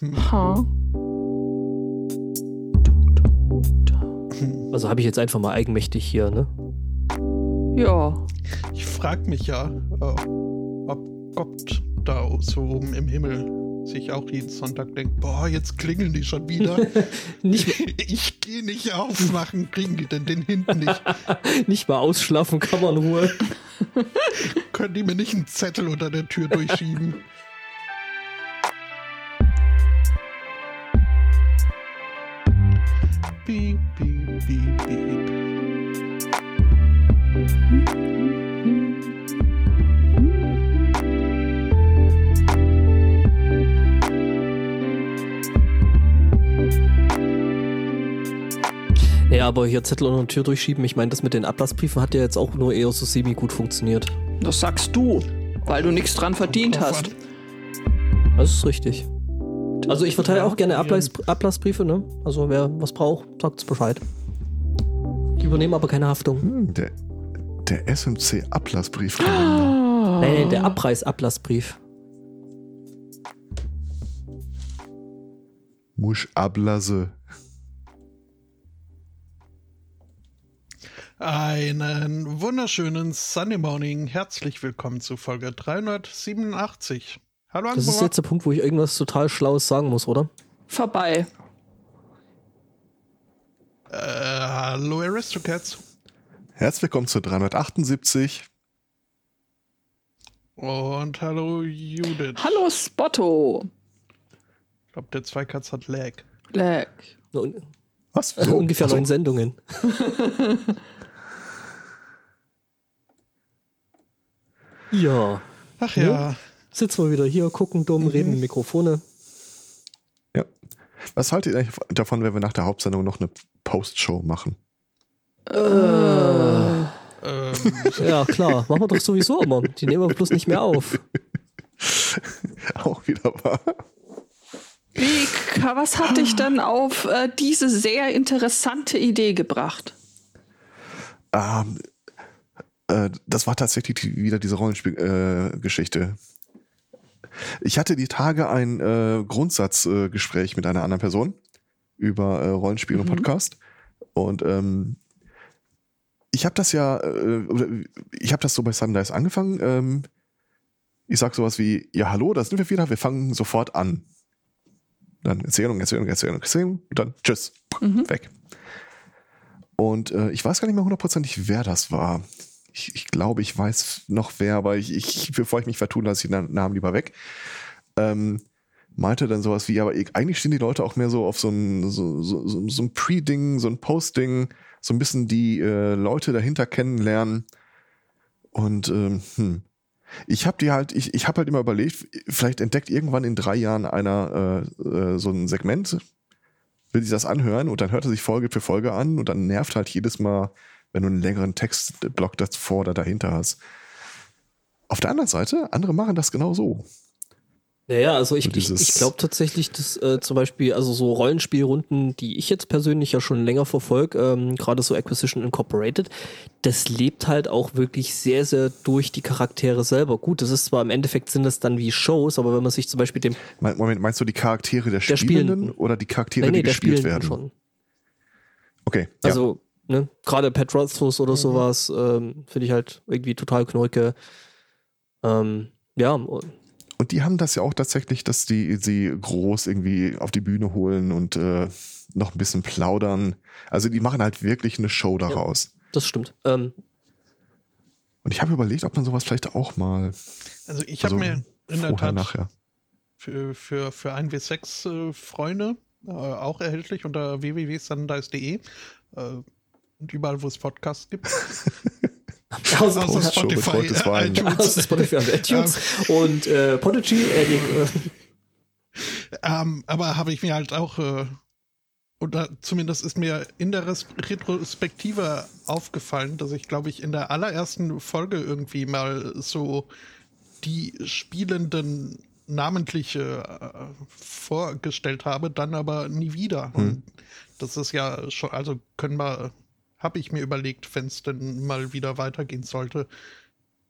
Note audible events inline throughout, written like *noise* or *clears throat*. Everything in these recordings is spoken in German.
Ha. Also habe ich jetzt einfach mal eigenmächtig hier, ne? Ja. Ich frag mich ja, äh, ob Gott da so oben im Himmel sich auch jeden Sonntag denkt, boah, jetzt klingeln die schon wieder. *laughs* Nicht, ich gehe nicht aufmachen, kriegen die denn den hinten nicht? *laughs* nicht mal ausschlafen kann man nur. Können die mir nicht einen Zettel unter der Tür durchschieben? Piep, piep, piep, piep. Ja, aber hier Zettel unter der Tür durchschieben, ich meine, das mit den Ablassbriefen hat ja jetzt auch nur eher so semi gut funktioniert. Das sagst du, weil du nichts dran verdient hast. Das ist richtig. Also ich verteile auch gerne Ablass, Ablassbriefe, ne? Also wer was braucht, sagt's Bescheid. Ich übernehme aber keine Haftung. Hm, der, der SMC-Ablassbrief. Ah. Nein, nein, der Abreißablassbrief. Musch Ablasse. Einen wunderschönen Sunday Morning. Herzlich willkommen zu Folge 387. Hallo Das ist jetzt der Punkt, wo ich irgendwas total Schlaues sagen muss, oder? Vorbei. Äh, hallo Aristocats. Herzlich willkommen zu 378. Und hallo Judith. Hallo Spotto. Ich glaube, der Zweikatz hat Lag. Leck. So, un- Was? also ungefähr Ach so. neun Sendungen. *laughs* ja, Ach Ja. ja. Sitzen wir wieder hier, gucken dumm, reden in Mikrofone. Ja. Was haltet ihr eigentlich davon, wenn wir nach der Hauptsendung noch eine Postshow machen? Äh. Ähm, Ja, klar, machen wir doch sowieso immer. Die nehmen wir bloß nicht mehr auf. *laughs* Auch wieder wahr. Wie, was hat dich denn auf äh, diese sehr interessante Idee gebracht? Ähm, äh, das war tatsächlich die, wieder diese Rollenspielgeschichte. Äh. Ich hatte die Tage ein äh, Grundsatzgespräch äh, mit einer anderen Person über äh, Rollenspiel und Mhm. Podcast. Und ähm, ich habe das ja, äh, ich habe das so bei Sundice angefangen. Ähm, ich sag sowas wie, ja hallo, da sind wir wieder, wir fangen sofort an. Dann Erzählung, Erzählung, Erzählung, Erzählung und dann tschüss, Mhm. weg. Und äh, ich weiß gar nicht mehr hundertprozentig, wer das war. Ich, ich glaube, ich weiß noch wer, aber ich, ich bevor ich mich vertun lasse, ich den Namen lieber weg. Ähm, meinte dann sowas wie, aber ich- eigentlich stehen die Leute auch mehr so auf so ein, so, so, so, so ein Pre-Ding, so ein Post-Ding, so ein bisschen die äh, Leute dahinter kennenlernen. Und ähm, hm. ich habe die halt, ich, ich habe halt immer überlegt, vielleicht entdeckt irgendwann in drei Jahren einer äh, äh, so ein Segment, will sich das anhören und dann hört er sich Folge für Folge an und dann nervt halt jedes Mal, wenn du einen längeren Textblock davor oder dahinter hast. Auf der anderen Seite, andere machen das genau so. Naja, also ich, So ich, ich glaube tatsächlich, dass äh, zum Beispiel, also so Rollenspielrunden, die ich jetzt persönlich ja schon länger verfolge, ähm, gerade so Acquisition Incorporated, das lebt halt auch wirklich sehr, sehr durch die Charaktere selber. Gut, das ist zwar im Endeffekt sind das dann wie Shows, aber wenn man sich zum Beispiel dem Moment, meinst du die Charaktere der, Der Spielenden Spielenden. oder die Charaktere, nee, nee, die der gespielt werden? schon. Okay. Also, ne, gerade Pat Rothfuss oder sowas, ähm, finde ich halt irgendwie total knorke. Ähm, ja, und- die haben das ja auch tatsächlich, dass die sie groß irgendwie auf die Bühne holen und äh, noch ein bisschen plaudern. Also die machen halt wirklich eine Show daraus. das stimmt. Ähm, Und ich habe überlegt, ob man sowas vielleicht auch mal also ich habe also mir in der Tat nachher. für, für, für 1W6 äh, Freunde äh, auch erhältlich unter www.sundice.de äh, und überall, wo es Podcasts gibt. *laughs* außer, mit Spotify, Wein. iTunes. außer Spotify und iTunes und äh, Podigy, äh, äh, Ähm, aber habe ich mir halt auch, äh, oder zumindest ist mir in der Retrospektive aufgefallen, dass ich, glaube ich, in der allerersten Folge irgendwie mal so die Spielenden namentlich äh, vorgestellt habe, dann aber nie wieder. Und das ist ja schon, also können wir, habe ich mir überlegt, wenn es denn mal wieder weitergehen sollte,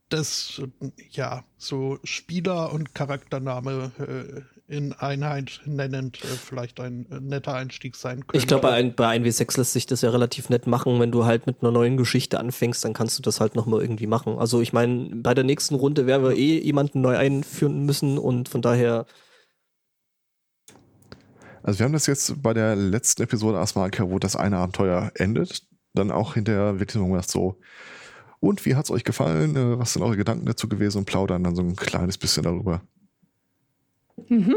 das, ja, so Spieler und Charaktername äh, in Einheit nennend äh, vielleicht ein äh, netter Einstieg sein könnte. Ich glaube, bei, bei 1W6 lässt sich das ja relativ nett machen. Wenn du halt mit einer neuen Geschichte anfängst, dann kannst du das halt nochmal irgendwie machen. Also ich meine, bei der nächsten Runde werden wir eh jemanden neu einführen müssen und von daher. Also wir haben das jetzt bei der letzten Episode erstmal, wo das eine Abenteuer endet, dann auch hinterher wirklich so gesagt so, und wie hat es euch gefallen? Äh, was sind eure Gedanken dazu gewesen? Und plaudern dann so ein kleines bisschen darüber. Mhm.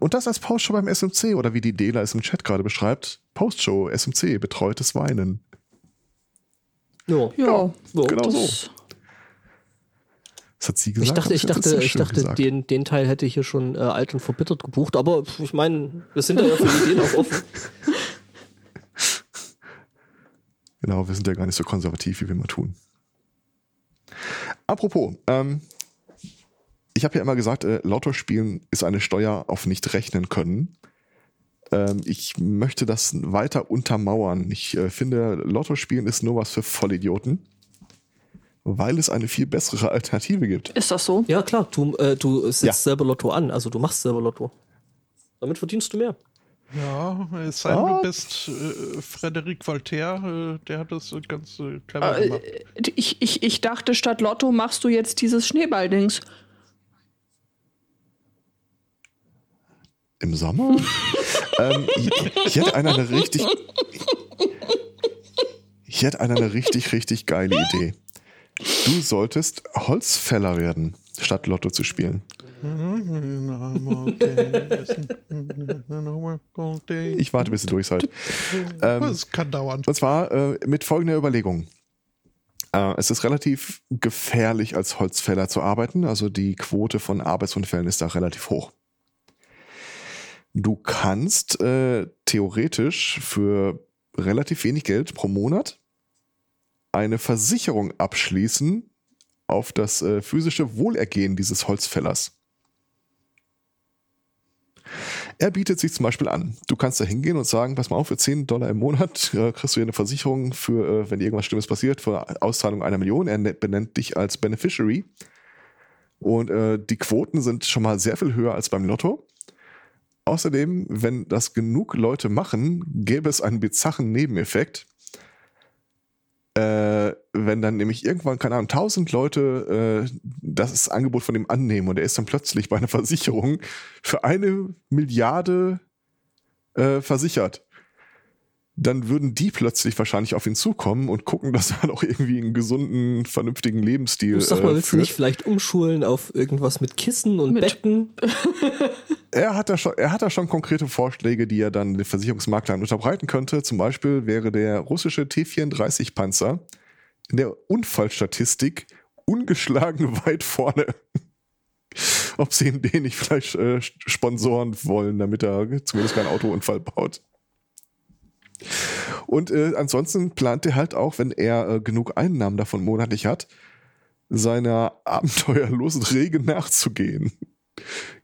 Und das als Postshow beim SMC oder wie die Dela es im Chat gerade beschreibt. Postshow, SMC, betreutes Weinen. Ja, ja, ja genau so. Das hat sie gesagt. Ich dachte, ich dachte, ich dachte den, den Teil hätte ich hier schon äh, alt und verbittert gebucht, aber ich meine, wir sind ja für Ideen auch offen. *laughs* Genau, wir sind ja gar nicht so konservativ, wie wir mal tun. Apropos, ähm, ich habe ja immer gesagt, äh, Lotto spielen ist eine Steuer auf nicht rechnen können. Ähm, ich möchte das weiter untermauern. Ich äh, finde, Lotto spielen ist nur was für Vollidioten, weil es eine viel bessere Alternative gibt. Ist das so? Ja, klar. Du, äh, du setzt ja. selber Lotto an, also du machst selber Lotto. Damit verdienst du mehr. Ja, es sei denn, du bist äh, Frederik Voltaire, äh, der hat das ganz äh, clever äh, gemacht. Ich, ich, ich dachte, statt Lotto machst du jetzt dieses Schneeballdings. Im Sommer? *laughs* ähm, hier hat einer eine richtig. Hier hat einer eine richtig, richtig geile Idee. Du solltest Holzfäller werden, statt Lotto zu spielen. Ich warte, bis du durch seid. *laughs* Ähm, das kann dauern. Und zwar äh, mit folgender Überlegung. Äh, es ist relativ gefährlich, als Holzfäller zu arbeiten. Also die Quote von Arbeitsunfällen ist da relativ hoch. Du kannst äh, theoretisch für relativ wenig Geld pro Monat eine Versicherung abschließen auf das äh, physische Wohlergehen dieses Holzfällers. Er bietet sich zum Beispiel an. Du kannst da hingehen und sagen, pass mal auf, für 10 Dollar im Monat *laughs* äh, kriegst du hier eine Versicherung für, äh, wenn irgendwas Schlimmes passiert, für Auszahlung einer Million. Er ne-, benennt dich als Beneficiary. Und äh, die Quoten sind schon mal sehr viel höher als beim Lotto. Außerdem, wenn das genug Leute machen, gäbe es einen bizarren Nebeneffekt. Äh, wenn dann nämlich irgendwann, keine Ahnung, tausend Leute äh, das Angebot von ihm annehmen und er ist dann plötzlich bei einer Versicherung für eine Milliarde äh, versichert, dann würden die plötzlich wahrscheinlich auf ihn zukommen und gucken, dass er *laughs* auch irgendwie einen gesunden, vernünftigen Lebensstil. Ich sag mal, willst du nicht vielleicht umschulen auf irgendwas mit Kissen und mit. Betten? *laughs* er hat da schon, er hat da schon konkrete Vorschläge, die er dann den Versicherungsmaklern unterbreiten könnte. Zum Beispiel wäre der russische T-34 Panzer in der Unfallstatistik ungeschlagen *laughs* weit vorne. Ob sie ihm den nicht vielleicht äh, sponsoren wollen, damit er zumindest keinen Autounfall baut. Und äh, ansonsten plant er halt auch, wenn er äh, genug Einnahmen davon monatlich hat, seiner abenteuerlosen Rege nachzugehen.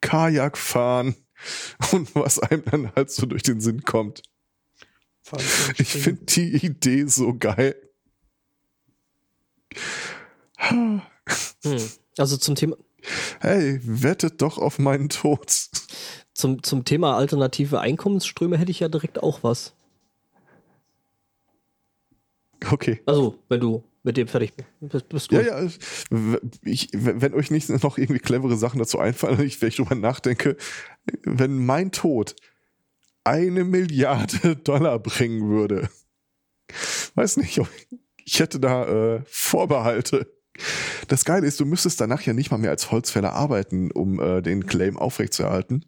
Kajak fahren *laughs* und was einem dann halt so durch den Sinn kommt. Ich finde die Idee so geil. Hm. Also zum Thema. Hey, wettet doch auf meinen Tod. Zum, zum Thema alternative Einkommensströme hätte ich ja direkt auch was. Okay. Also, wenn du mit dem fertig bist, bist. Ja, ja. Ich, wenn euch nicht noch irgendwie clevere Sachen dazu einfallen, ich, wenn ich drüber nachdenke, wenn mein Tod eine Milliarde *laughs* Dollar bringen würde, weiß nicht, ich hätte da äh, Vorbehalte. Das Geile ist, du müsstest danach ja nicht mal mehr als Holzfäller arbeiten, um äh, den Claim aufrechtzuerhalten.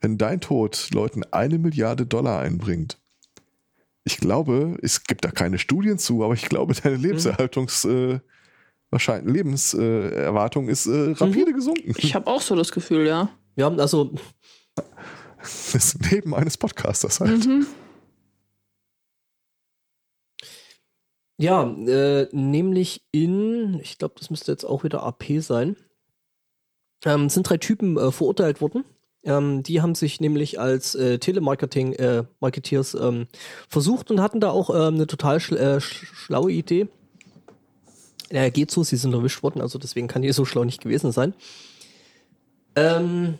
Wenn dein Tod Leuten eine Milliarde Dollar einbringt, ich glaube, es gibt da keine Studien zu, aber ich glaube, deine mhm. Lebenserhaltungs, äh, wahrscheinlich Lebenserwartung ist äh, rapide mhm. gesunken. Ich habe auch so das Gefühl, ja. Ja, also *laughs* das Leben eines Podcasters halt. Mhm. Ja, äh, nämlich in, ich glaube, das müsste jetzt auch wieder AP sein, ähm, sind drei Typen äh, verurteilt worden ähm, die haben sich nämlich als äh, Telemarketing äh, ähm, versucht und hatten da auch ähm, eine total schl äh, schlaue Idee. Ja, geht so, sie sind erwischt worden, also deswegen kann die so schlau nicht gewesen sein. Ähm,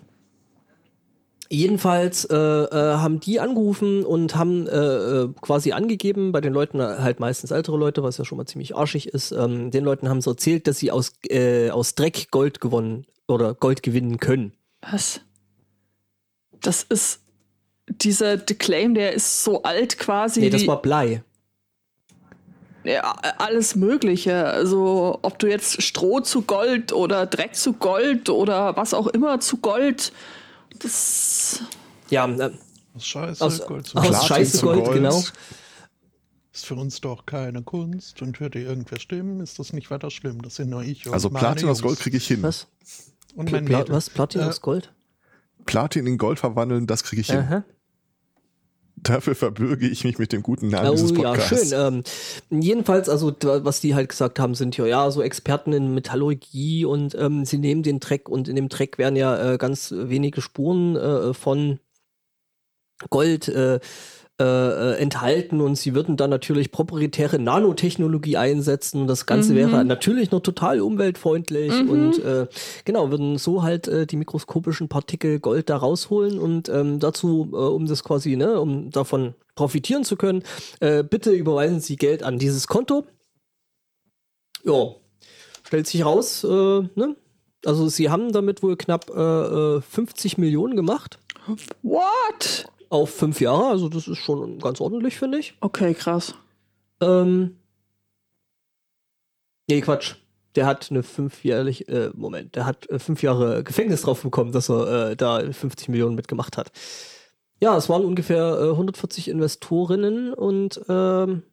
jedenfalls äh, äh, haben die angerufen und haben äh, äh, quasi angegeben, bei den Leuten halt meistens ältere Leute, was ja schon mal ziemlich arschig ist, ähm, den Leuten haben sie erzählt, dass sie aus, äh, aus Dreck Gold gewonnen oder Gold gewinnen können. Was? Das ist dieser Claim, der ist so alt quasi. Nee, das war Blei. Ja, alles Mögliche. Also, ob du jetzt Stroh zu Gold oder Dreck zu Gold oder was auch immer zu Gold, das. Ja, äh, Aus Scheiße, aus, Gold zu aus Platin Scheiße zu Gold, Gold. genau. ist für uns doch keine Kunst. Und hört ihr irgendwer stimmen, ist das nicht weiter schlimm. Das sind nur ich und Also Platin aus. Gold kriege ich hin. Was? Und Pla mein Pla Mädel. was? Platin Äh, aus Gold? Platin in Gold verwandeln, das kriege ich hin. Dafür verbürge ich mich mit dem guten Namen Oh dieses ja, Podcasts. schön. Ähm, jedenfalls, also was die halt gesagt haben, sind ja, ja so Experten in Metallurgie und ähm, sie nehmen den Dreck und in dem Dreck werden ja äh, ganz wenige Spuren äh, von Gold äh, äh, äh, enthalten und sie würden dann natürlich proprietäre Nanotechnologie einsetzen und das Ganze Mhm. wäre natürlich noch total umweltfreundlich Mhm. und äh, genau, würden so halt äh, die mikroskopischen Partikel Gold da rausholen und ähm, dazu, äh, um das quasi, ne, um davon profitieren zu können, äh, bitte überweisen Sie Geld an dieses Konto. Ja, stellt sich raus, äh, ne? Also sie haben damit wohl knapp äh, äh, 50 Millionen gemacht What? Auf fünf Jahre, also das ist schon ganz ordentlich, finde ich. Okay, krass. Ähm, nee, Quatsch. Der hat eine fünfjährlich, äh, Moment, der hat äh, fünf Jahre Gefängnis drauf bekommen, dass er äh, da 50 Millionen mitgemacht hat. Ja, es waren ungefähr äh, 140 Investorinnen und ähm,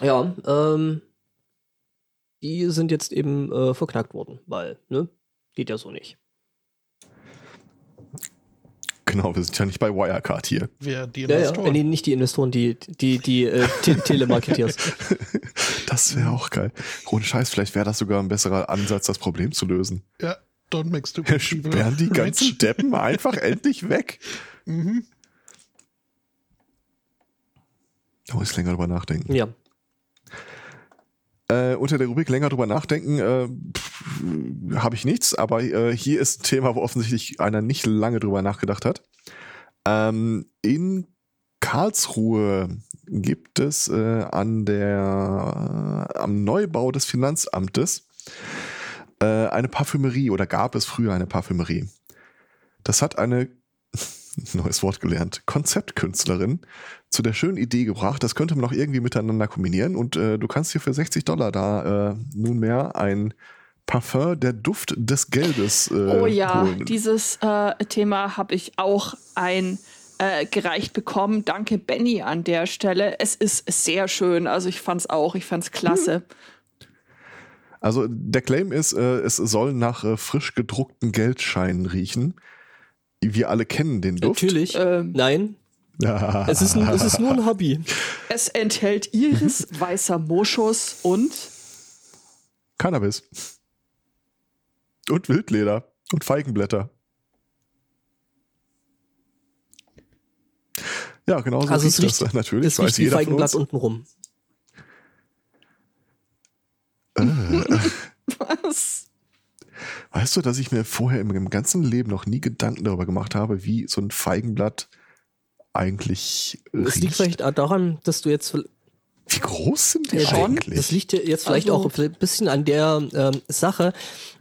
ja, ähm, die sind jetzt eben äh, verknackt worden, weil, ne, geht ja so nicht. Genau, wir sind ja nicht bei Wirecard hier. Wer die Ja, ja, Investoren. äh, nee, nicht die Investoren, die, die, die äh, Te Telemarketeers. *laughs* Das wäre auch geil. Ohne Scheiß, vielleicht wäre das sogar ein besserer Ansatz, das Problem zu lösen. Ja, don't make stupid people Sperren die rich. ganzen Deppen *laughs* einfach endlich weg. Mhm. Da muss ich länger drüber nachdenken. Ja. Äh, unter der Rubrik länger drüber nachdenken äh, habe ich nichts, aber äh, hier ist ein Thema, wo offensichtlich einer nicht lange drüber nachgedacht hat. Ähm, in Karlsruhe gibt es äh, an der am Neubau des Finanzamtes äh, eine Parfümerie oder gab es früher eine Parfümerie. Das hat eine neues Wort gelernt, Konzeptkünstlerin zu der schönen Idee gebracht, das könnte man noch irgendwie miteinander kombinieren und äh, du kannst hier für 60 Dollar da äh, nunmehr ein Parfum der Duft des Geldes äh, oh ja, holen. dieses äh, Thema habe ich auch ein äh, gereicht bekommen. Danke, Benny, an der Stelle. Es ist sehr schön. Also ich fand's auch, ich fand's klasse. Also der Claim ist, äh, es soll nach frisch gedruckten Geldscheinen riechen. Wir alle kennen den Duft. Natürlich. Ähm. Nein. Es ist, ein, es ist nur ein Hobby. Es enthält Iris, *laughs* weißer Moschus und Cannabis. Und Wildleder. Und Feigenblätter. Ja, genau so Also es riecht das riecht- natürlich. Es weiß riecht wie jeder Feigenblatt unten rum. *laughs* was? Weißt du, dass ich mir vorher im, im ganzen Leben noch nie Gedanken darüber gemacht habe, wie so ein Feigenblatt eigentlich Es liegt vielleicht daran, dass du jetzt Wie groß sind die Ja, eigentlich? Das liegt ja jetzt vielleicht Also- auch ein bisschen an der ähm, Sache,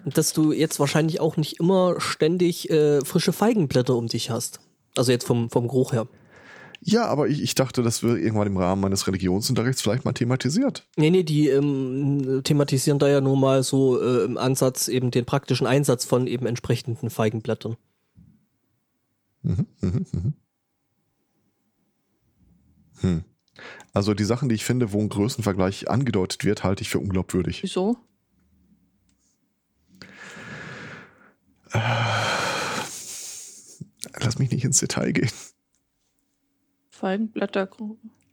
dass du jetzt wahrscheinlich auch nicht immer ständig äh, frische Feigenblätter um dich hast. Also jetzt vom, vom Geruch her. Ja, aber ich, ich dachte, das wird irgendwann im Rahmen meines Religionsunterrichts vielleicht mal thematisiert. Nee, nee, die ähm, thematisieren da ja nur mal so äh, im Ansatz eben den praktischen Einsatz von eben entsprechenden Feigenblättern. Mhm, mhm, mhm. Hm. Also die Sachen, die ich finde, wo ein Größenvergleich angedeutet wird, halte ich für unglaubwürdig. Wieso? Lass mich nicht ins Detail gehen. Feigenblätter.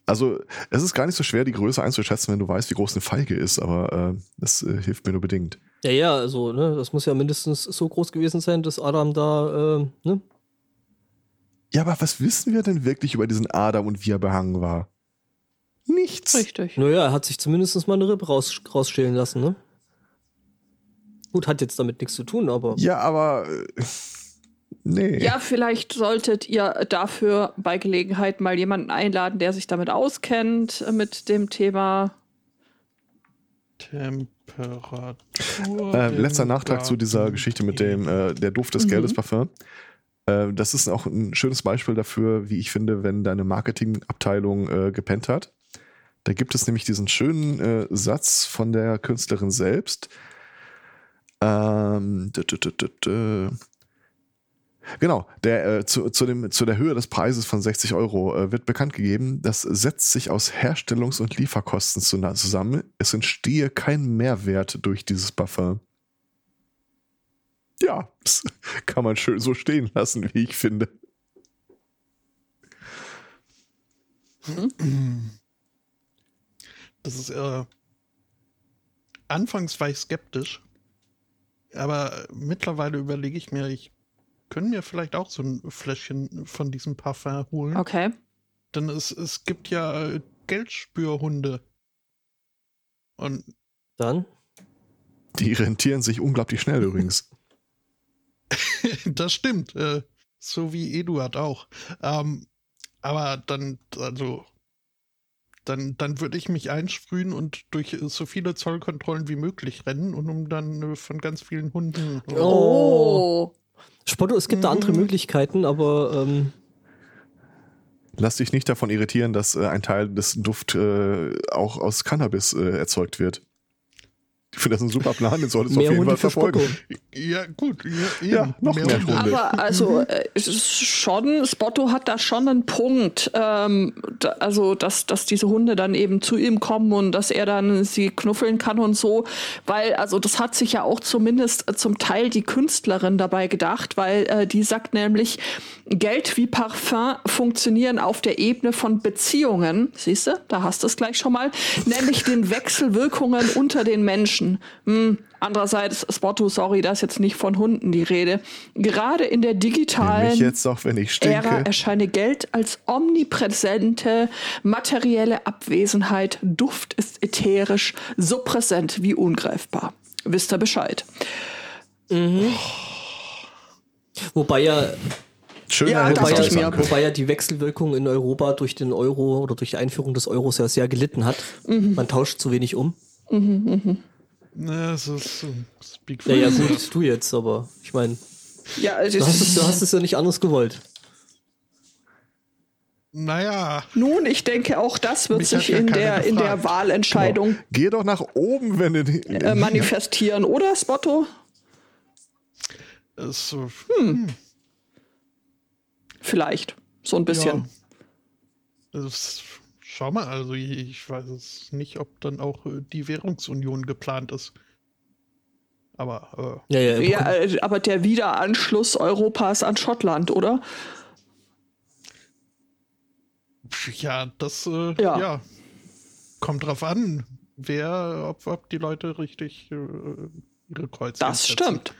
Also es ist gar nicht so schwer, die Größe einzuschätzen, wenn du weißt, wie groß eine Feige ist, aber äh, das äh, hilft mir nur bedingt. Ja, ja, also, ne, das muss ja mindestens so groß gewesen sein, dass Adam da, äh, ne? Ja, aber was wissen wir denn wirklich über diesen Adam und wie er behangen war? Nichts. Richtig. Naja, er hat sich zumindest mal eine Rippe raus, rausschälen lassen, ne? Gut, hat jetzt damit nichts zu tun, aber. Ja, aber. Nee. Ja, vielleicht solltet ihr dafür bei Gelegenheit mal jemanden einladen, der sich damit auskennt, äh, mit dem Thema. Temperatur. Äh, letzter Nachtrag zu dieser. Geschichte mit dem äh, der Duft des Mhm. Geldes Parfum. Äh, das ist auch ein schönes Beispiel dafür, wie ich finde, wenn deine Marketingabteilung äh, gepennt hat. Da gibt es nämlich diesen schönen äh, Satz von der Künstlerin selbst. Ähm, dü- dü- dü- dü- dü. Genau, der, äh, zu, zu, dem, zu der Höhe des Preises von 60 Euro äh, wird bekannt gegeben, das setzt sich aus Herstellungs- und Lieferkosten zu, zusammen. Es entstehe kein Mehrwert durch dieses Parfum. Ja, das *laughs* kann man schön so stehen lassen, wie ich finde. *clears throat* Das ist äh, anfangs war ich skeptisch, aber mittlerweile überlege ich mir, ich könnte mir vielleicht auch so ein Fläschchen von diesem Parfum holen. Okay. Denn es, es gibt ja äh, Geldspürhunde. Und Dann? Die rentieren sich unglaublich schnell übrigens. *laughs* das stimmt. Äh, so wie Eduard auch. Ähm, aber dann, also, dann, dann würde ich mich einsprühen und durch so viele Zollkontrollen wie möglich rennen und um dann äh, von ganz vielen Hunden. Oh. Spotto, es gibt da andere Mhm. Möglichkeiten, aber ähm, Lass dich nicht davon irritieren, dass äh, ein Teil des Duft äh, auch aus Cannabis äh, erzeugt wird. Ich finde das ein super Plan, den solltest du auf mehr jeden Hunde Fall verfolgen. Spotto. Ja, gut. Ja, eben. Ja, noch mehr Hunde. Aber also äh, es ist schon, Spotto hat da schon einen Punkt. Ähm, da, also, dass, dass diese Hunde dann eben zu ihm kommen und dass er dann sie knuffeln kann und so. Weil, also das hat sich ja auch zumindest äh, zum Teil die Künstlerin dabei gedacht, weil äh, die sagt nämlich, Geld wie Parfum funktionieren auf der Ebene von Beziehungen. Siehst du, da hast du es gleich schon mal. Nämlich den Wechselwirkungen unter den Menschen. Hm. Andererseits, Spotto, sorry, da ist jetzt nicht von Hunden die Rede. Gerade in der digitalen jetzt auch, wenn ich Ära erscheine Geld als omnipräsente materielle Abwesenheit. Duft ist ätherisch, so präsent wie ungreifbar. Wisst ihr Bescheid? wobei ja, Schöner Ja, wobei, mir. können. wobei ja die Wechselwirkung in Europa durch den Euro oder durch die Einführung des Euros ja sehr gelitten hat. Mhm. Man tauscht zu wenig um. Ne, es ist so, speak for Naja, gut, du jetzt, aber ich meine, Ja, also du, hast es- du hast es ja nicht anders gewollt. Naja, nun, ich denke, auch das wird Mich hat sich ja in keiner der, in der gefragt. Wahlentscheidung Geh doch nach oben, wenn du die, äh, manifestieren, oder, Spotto? es ist so. Vielleicht. So ein bisschen. Ja. Es, schau mal, also ich, weiß es nicht, ob dann auch äh, die Währungsunion geplant ist. Aber Ja, ja, Ja, Prin- äh, aber der Wiederanschluss Europas an Schottland, oder? äh, ja, das äh, Ja. ja. kommt drauf an, wer, ob, ob die Leute richtig äh, ihre Kreuze. Das setzen. stimmt.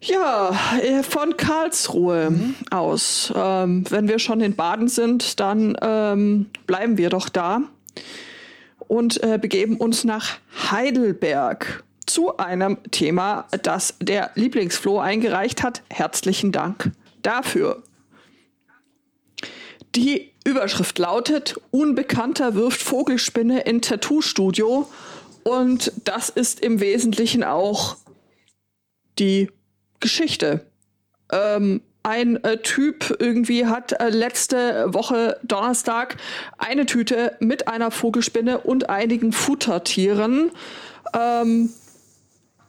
Ja, äh, von Karlsruhe aus. Ähm, wenn wir schon in Baden sind, dann ähm, bleiben wir doch da und äh, begeben uns nach Heidelberg zu einem Thema, das der Lieblingsfloh eingereicht hat. Herzlichen Dank dafür. Die Überschrift lautet: Unbekannter wirft Vogelspinne in Tattoo-Studio. Und das ist im Wesentlichen auch die Geschichte. Ähm, ein äh, Typ irgendwie hat äh, letzte Woche Donnerstag eine Tüte mit einer Vogelspinne und einigen Futtertieren ähm,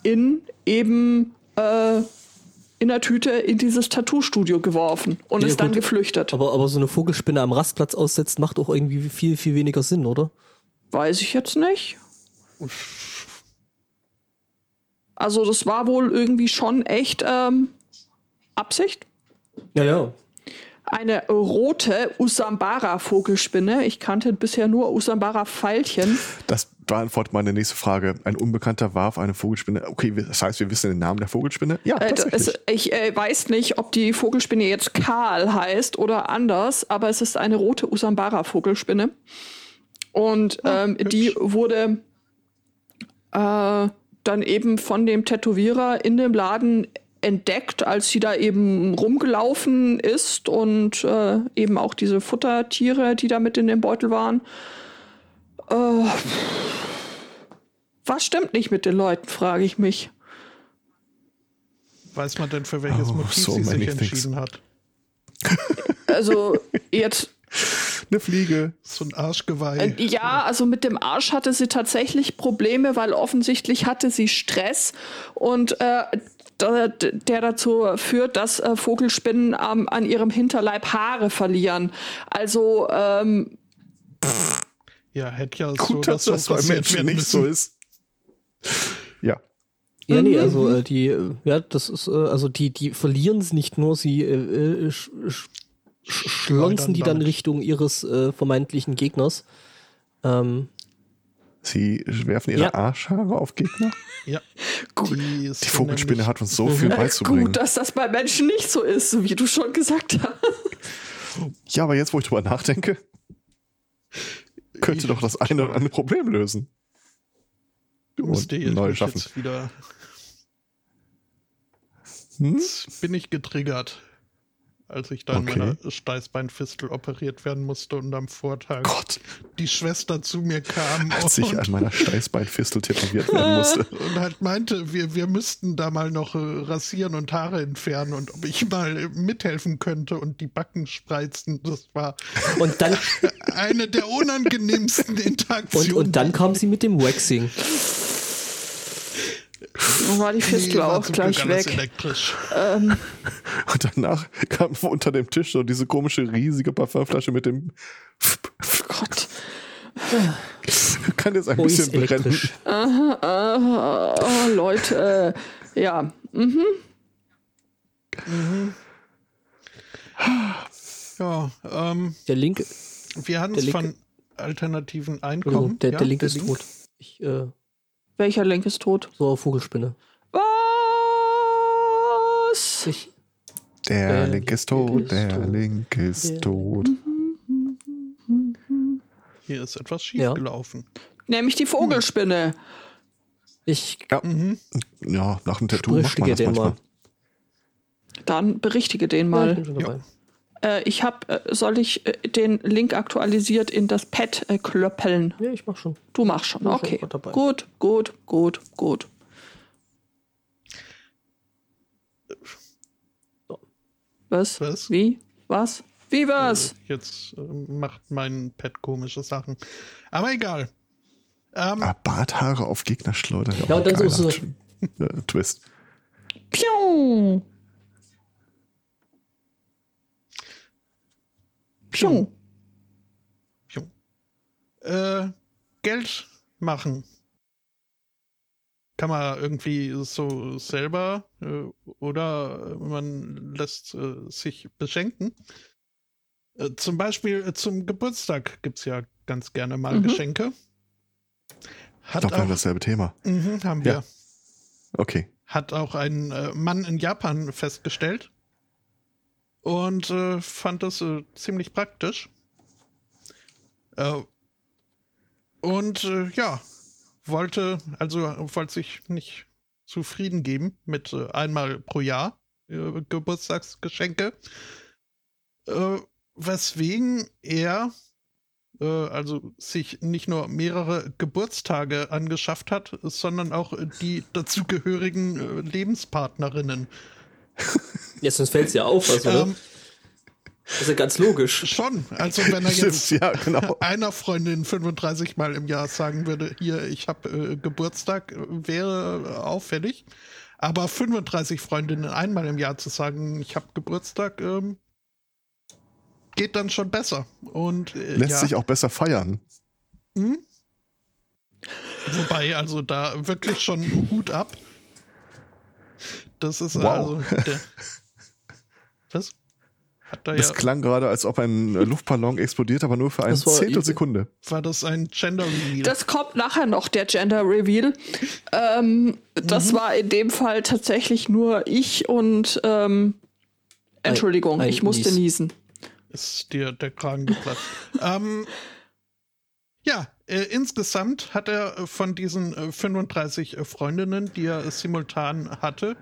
in eben äh, in der Tüte in dieses Tattoo-Studio geworfen und Ja, ist dann gut. geflüchtet. aber, aber so eine Vogelspinne am Rastplatz aussetzt, macht auch irgendwie viel, viel weniger Sinn, oder? Weiß ich jetzt nicht. Also das war wohl irgendwie schon echt ähm, Absicht. Ja, ja. Eine rote Usambara-Vogelspinne. Ich kannte bisher nur Usambara-Pfeilchen. Das beantwortet meine nächste Frage. Ein Unbekannter warf eine Vogelspinne. Okay, das heißt, wir wissen den Namen der Vogelspinne? Ja, Äh, tatsächlich. es, ich äh, weiß nicht, ob die Vogelspinne jetzt Karl heißt oder anders, aber es ist eine rote Usambara-Vogelspinne. Und Ah, ähm, die hübsch. wurde äh, dann eben von dem Tätowierer in dem Laden entdeckt, als sie da eben rumgelaufen ist und äh, eben auch diese Futtertiere, die da mit in dem Beutel waren. Äh, was stimmt nicht mit den Leuten, frage ich mich. Weiß man denn, für welches Oh, Motiv so sie sich things. entschieden hat? Also jetzt Eine Fliege. So ein Arschgeweih. Äh, Ja, also mit dem Arsch hatte sie tatsächlich Probleme, weil offensichtlich hatte sie Stress und äh, der dazu führt, dass äh, Vogelspinnen am- an ihrem Hinterleib Haare verlieren. Also ähm, ja, hätte ja so Gut, dass so das bei Menschen nicht so ist. Ja. Ja, nee, Mhm. also äh, die, äh, ja, das ist, äh, also die, die verlieren es nicht nur, sie äh, schlonzen die dann. Richtung ihres äh, vermeintlichen Gegners. Ähm, Sie werfen ihre Ja. Arschhaare auf Gegner. Ja. *laughs* Gut. Die, Die Vogelspinne hat uns so viel beizubringen. gut, dass das bei Menschen nicht so ist, wie du schon gesagt hast. Ja, aber jetzt, wo ich drüber nachdenke, könnte doch das eine oder andere Problem lösen. Du musst dir neu mich schaffen. jetzt wieder. Hm? Jetzt bin ich getriggert, als ich da in Okay. meiner Steißbeinfistel operiert werden musste und am Vortag Gott, die Schwester zu mir kam als ich und, an meiner Steißbeinfistel tätowiert werden musste. und halt meinte, wir, wir müssten da mal noch äh, rasieren und Haare entfernen und ob ich mal mithelfen könnte und die Backen spreizen. Das war und dann, eine der unangenehmsten und, Interaktionen. und dann kam sie mit dem Waxing. Dann war die Fistel auch gleich Glück weg. elektrisch. Ähm, *laughs* Und danach kam unter dem Tisch so diese komische riesige Parfumflasche mit dem Gott. kann jetzt ein Oh, bisschen brennen. Aha, äh, oh, Leute, äh, ja. Mhm. Ja, ähm, Der Link, wir hatten Der es von alternativen Einkommen. der, ja, der Link ist tot. Ich, äh, Welcher Link ist tot? so Vogelspinne. Was? Ich, Der Der Link ist tot, ist der tot. Link ist Der- tot. Hier ist etwas Ja. schiefgelaufen. Nämlich die Vogelspinne. ich Mhm. Ja, nach dem Tattoo macht man das den manchmal. mal. Dann berichtige den Ja, ich mal. bin schon Ja. Äh, ich habe, äh, soll ich äh, den Link aktualisiert in das Pad äh, klöppeln? Ja, ich mach schon. Du machst schon, schon okay. dabei. Gut, gut, gut, gut. So. Was? Was? Wie? Was? Wie was? Jetzt macht mein Pad komische Sachen. Aber egal. Ähm, Ah, Barthaare auf Gegner schleudern. *laughs* Ja, und dann so- so- Äh, Twist. Piu! Piu! jo. äh, Geld machen. Kann man irgendwie so selber äh, oder man lässt äh, sich beschenken. Äh, zum Beispiel äh, zum Geburtstag gibt es ja ganz gerne mal Mhm. Geschenke. Ich Hat glaube, wir haben dasselbe Thema. mhm, haben wir. Ja. Okay. hat auch ein äh, Mann in Japan festgestellt und äh, fand das äh, ziemlich praktisch. Äh, und äh, ja, wollte, also wollte sich nicht zufrieden geben mit äh, einmal pro Jahr äh, Geburtstagsgeschenke, weswegen er also sich nicht nur mehrere Geburtstage angeschafft hat, sondern auch die dazugehörigen Lebenspartnerinnen. *laughs* Jetzt sonst fällt es ja auf, also, ne? Ähm, Das ist ja ganz logisch. schon, also wenn er *laughs* jetzt Stimmt, ja, genau. einer Freundin 35 Mal im Jahr sagen würde, hier, ich habe äh, Geburtstag, wäre auffällig. Aber 35 Freundinnen einmal im Jahr zu sagen, ich habe Geburtstag, ähm, geht dann schon besser. Und äh, Lässt ja. sich auch besser feiern. Hm? Wobei, also da wirklich schon Hut ab. Das ist Wow. also der. *laughs* Was? Hat da Das ja, klang gerade, als ob ein äh, Luftballon explodiert, aber nur für eine Zehntelsekunde. war das ein Gender Reveal? Das kommt nachher noch, der Gender Reveal. Ähm, das war in dem Fall tatsächlich nur ich und ähm, Entschuldigung, ein ich musste Nies. niesen. ist dir der Kragen geplatzt. *laughs* ähm, Ja, äh, insgesamt hat er von diesen äh, 35 äh, Freundinnen, die er simultan hatte,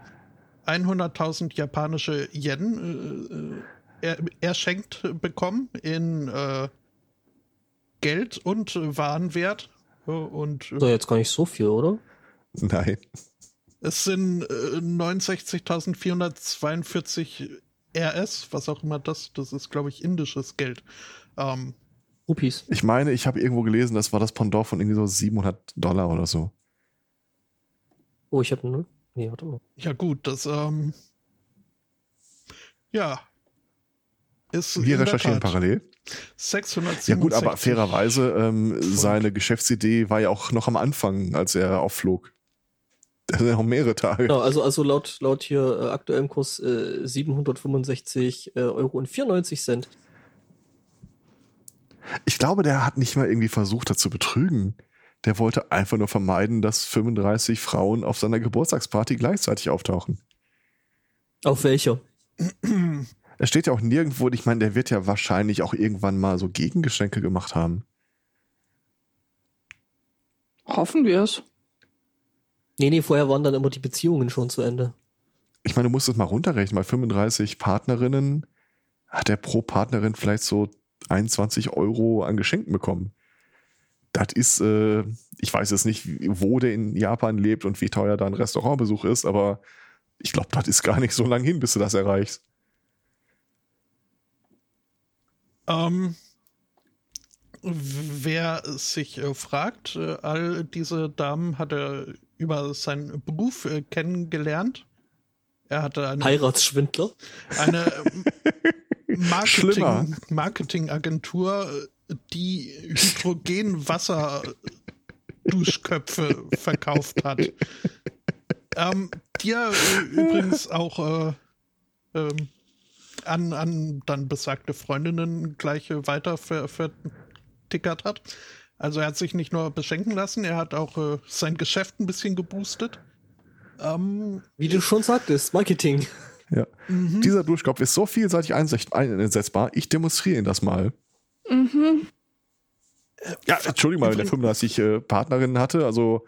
100.000 japanische Yen äh, er, erschenkt bekommen in äh, Geld und Warenwert. Und, ist doch jetzt gar nicht so viel, oder? Nein. Es sind äh, 69.442 RS, was auch immer das, das ist, glaube ich, indisches Geld. Ähm, Rupees. Ich meine, ich habe irgendwo gelesen, das war das Pendant von irgendwie so 700 Dollar oder so. Oh, ich habe null. Nee, warte mal. Ja, gut, das, ähm, ja. Ist Wir recherchieren Tat parallel. 667. Ja gut, aber fairerweise, ähm, seine Geschäftsidee war ja auch noch am Anfang, als er aufflog. *laughs* Das sind ja auch mehrere Tage. Genau, also, also laut, laut hier äh, aktuellem Kurs äh, 765 äh, Euro und 94 Cent. Ich glaube, der hat nicht mal irgendwie versucht, das zu betrügen. Der wollte einfach nur vermeiden, dass 35 Frauen auf seiner Geburtstagsparty gleichzeitig auftauchen. Auf welcher? Es steht ja auch nirgendwo, ich meine, der wird ja wahrscheinlich auch irgendwann mal so Gegengeschenke gemacht haben. Hoffen wir es. Nee, nee, vorher waren dann immer die Beziehungen schon zu Ende. Ich meine, du musst es mal runterrechnen. Bei 35 Partnerinnen hat er pro Partnerin vielleicht so 21 Euro an Geschenken bekommen. Das ist, äh, ich weiß jetzt nicht, wo der in Japan lebt und wie teuer da ein Restaurantbesuch ist, aber ich glaube, das ist gar nicht so lang hin, bis du das erreichst. Ähm, wer sich äh, fragt, äh, all diese Damen hat er über seinen Beruf äh, kennengelernt. Er hatte eine, Heiratsschwindler. eine *laughs* Schlimmer. Marketing, Marketingagentur, die Hydrogenwasser-Duschköpfe verkauft hat. Ähm, die er äh, übrigens auch äh, ähm, an, an dann besagte Freundinnen gleich äh, weiter ver, vertickert hat. Also er hat sich nicht nur beschenken lassen, er hat auch äh, sein Geschäft ein bisschen geboostet. Ähm, Wie du schon sagtest, Marketing. Ja. mhm. Dieser Duschkopf ist so vielseitig einsetzbar. Ich demonstriere ihn das mal. Mhm. Ja, Entschuldigung mal, wenn der 35 äh, Partnerinnen hatte, also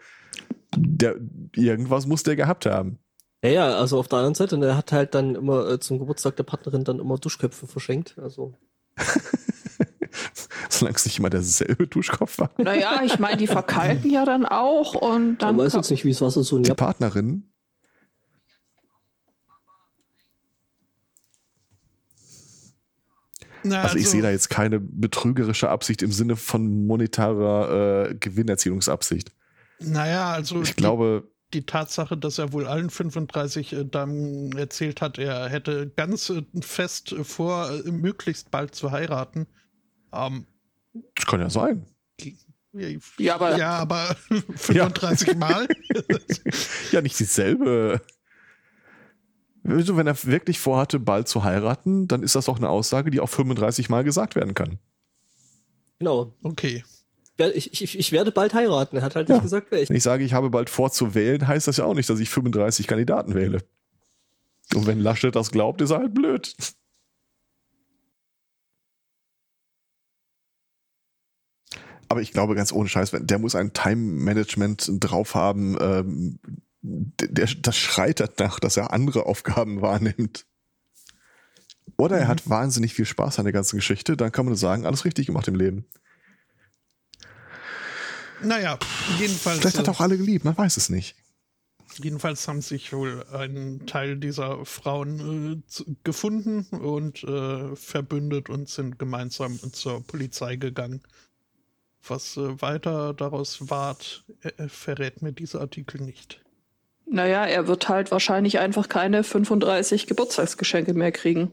der, irgendwas muss der gehabt haben. Ja, ja, also auf der anderen Seite, und er hat halt dann immer äh, zum Geburtstag der Partnerin dann immer Duschköpfe verschenkt. Also. *laughs* Solange es nicht immer derselbe Duschkopf war. Naja, ich meine, die verkalken ja dann auch und Man dann. weiß jetzt nicht, wie es Wasser so in Die Japan. Partnerin. Na, Also ich sehe da jetzt keine betrügerische Absicht im Sinne von monetarer äh, Gewinnerzielungsabsicht. Naja, also Ich glaube, die, die Tatsache, dass er wohl allen 35 äh, Damen erzählt hat, er hätte ganz äh, fest äh, vor, äh, möglichst bald zu heiraten. Ähm, das kann ja sein. Ja, aber- ja, aber *laughs* 35 Mal. *laughs* Ja, nicht dieselbe. Also, wenn er wirklich vorhatte, bald zu heiraten, dann ist das auch eine Aussage, die auch 35 Mal gesagt werden kann. Genau. Okay. Ich, ich, ich werde bald heiraten. Er hat halt nicht Ja. gesagt, welchen. Wenn ich sage, ich habe bald vor zu wählen, heißt das ja auch nicht, dass ich 35 Kandidaten wähle. Und wenn Laschet das glaubt, ist er halt blöd. Aber ich glaube, ganz ohne Scheiß, der muss ein Time-Management drauf haben, ähm, der, das schreit danach, dass er andere Aufgaben wahrnimmt. Oder er hat wahnsinnig viel Spaß an der ganzen Geschichte, dann kann man sagen, alles richtig gemacht im Leben. Naja, jedenfalls, Vielleicht hat er auch alle geliebt, man weiß es nicht. äh, jedenfalls haben sich wohl ein Teil dieser Frauen äh, gefunden und äh, verbündet und sind gemeinsam zur Polizei gegangen. Was äh, weiter daraus ward, äh, verrät mir dieser Artikel nicht. Naja, er wird halt wahrscheinlich einfach keine 35 Geburtstagsgeschenke mehr kriegen.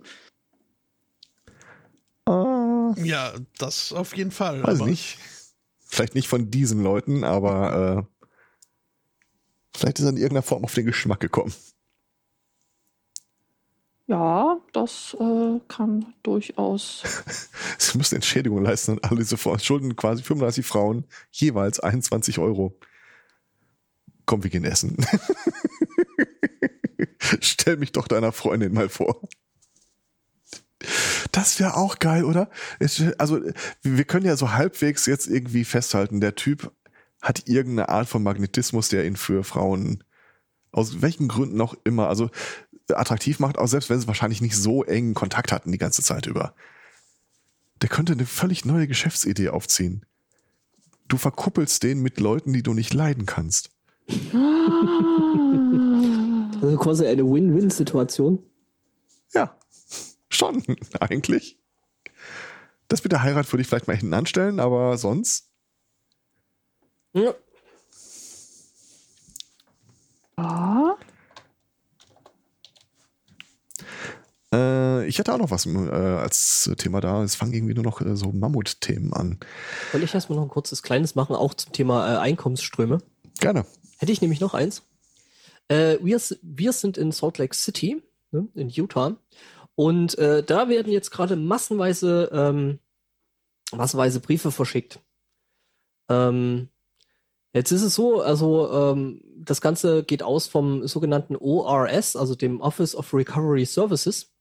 Ah, Ja, das auf jeden Fall. weiß aber- nicht. Vielleicht nicht von diesen Leuten, aber äh, vielleicht ist er in irgendeiner Form auf den Geschmack gekommen. Ja, das äh, kann durchaus. *laughs* Sie müssen Entschädigung leisten und alle diese Frauen schulden quasi 35 Frauen jeweils 21 Euro. Komm, wir gehen essen. *laughs* Stell mich doch deiner Freundin mal vor. Das wäre auch geil, oder? Also, wir können ja so halbwegs jetzt irgendwie festhalten, der Typ hat irgendeine Art von Magnetismus, der ihn für Frauen aus welchen Gründen auch immer, also attraktiv macht, auch selbst wenn sie wahrscheinlich nicht so engen Kontakt hatten die ganze Zeit über. Der könnte eine völlig neue Geschäftsidee aufziehen. Du verkuppelst den mit Leuten, die du nicht leiden kannst. Also quasi eine Win-Win-Situation. Ja, schon, *laughs* eigentlich. Das mit der Heirat würde ich vielleicht mal hinten anstellen, aber sonst. Ja. Ja. Äh, ich hatte auch noch was äh, als Thema da. Es fangen irgendwie nur noch äh, so Mammutthemen an. Soll ich erstmal noch ein kurzes kleines machen, auch zum Thema äh, Einkommensströme? Gerne. Hätte ich nämlich noch eins. Äh, wir, wir sind in Salt Lake City, ne, in Utah. Und äh, da werden jetzt gerade massenweise, ähm, massenweise Briefe verschickt. Ähm, jetzt ist es so, also ähm, das Ganze geht aus vom sogenannten ORS, also dem Office of Recovery Services.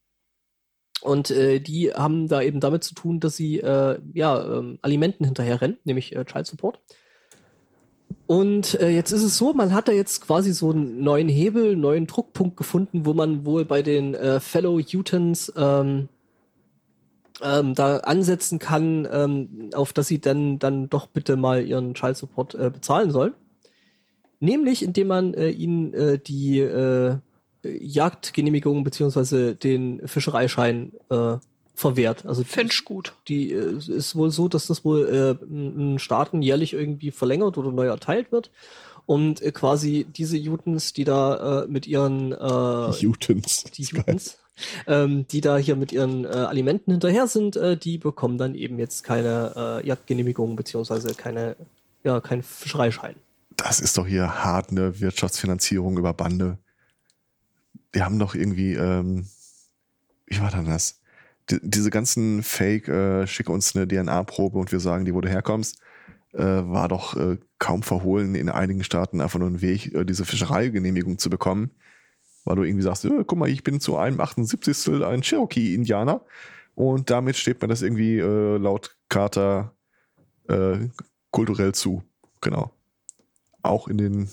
Und äh, die haben da eben damit zu tun, dass sie äh, ja ähm, Alimenten hinterherrennen, nämlich äh, Child Support. Und äh, jetzt ist es so, man hat da jetzt quasi so einen neuen Hebel, einen neuen Druckpunkt gefunden, wo man wohl bei den äh, Fellow Utens ähm, ähm, da ansetzen kann, ähm, auf dass sie dann dann doch bitte mal ihren Child Support äh, bezahlen sollen. Nämlich, indem man äh, ihnen äh, die äh, Jagdgenehmigung beziehungsweise den Fischereischein äh, verwehrt. Also Finde ich gut. die äh, ist wohl so, dass das wohl äh, in Staaten jährlich irgendwie verlängert oder neu erteilt wird. Und äh, quasi diese Jutens, die da äh, mit ihren äh, Jutens. die Jutens, ähm, die da hier mit ihren äh, Alimenten hinterher sind, äh, die bekommen dann eben jetzt keine äh, Jagdgenehmigung beziehungsweise keine, ja, kein Fischereischein. Das ist doch hier hart eine Wirtschaftsfinanzierung über Bande. Die haben doch irgendwie, ähm, wie war denn das? Die, diese ganzen Fake, äh, schick uns eine DNA-Probe und wir sagen dir, wo du herkommst, äh, war doch äh, kaum verhohlen in einigen Staaten einfach nur ein Weg, äh, diese Fischereigenehmigung zu bekommen. Weil du irgendwie sagst, äh, guck mal, ich bin zu einem 78. ein Cherokee-Indianer und damit steht mir das irgendwie äh, laut Charta äh, kulturell zu. Genau. Auch in den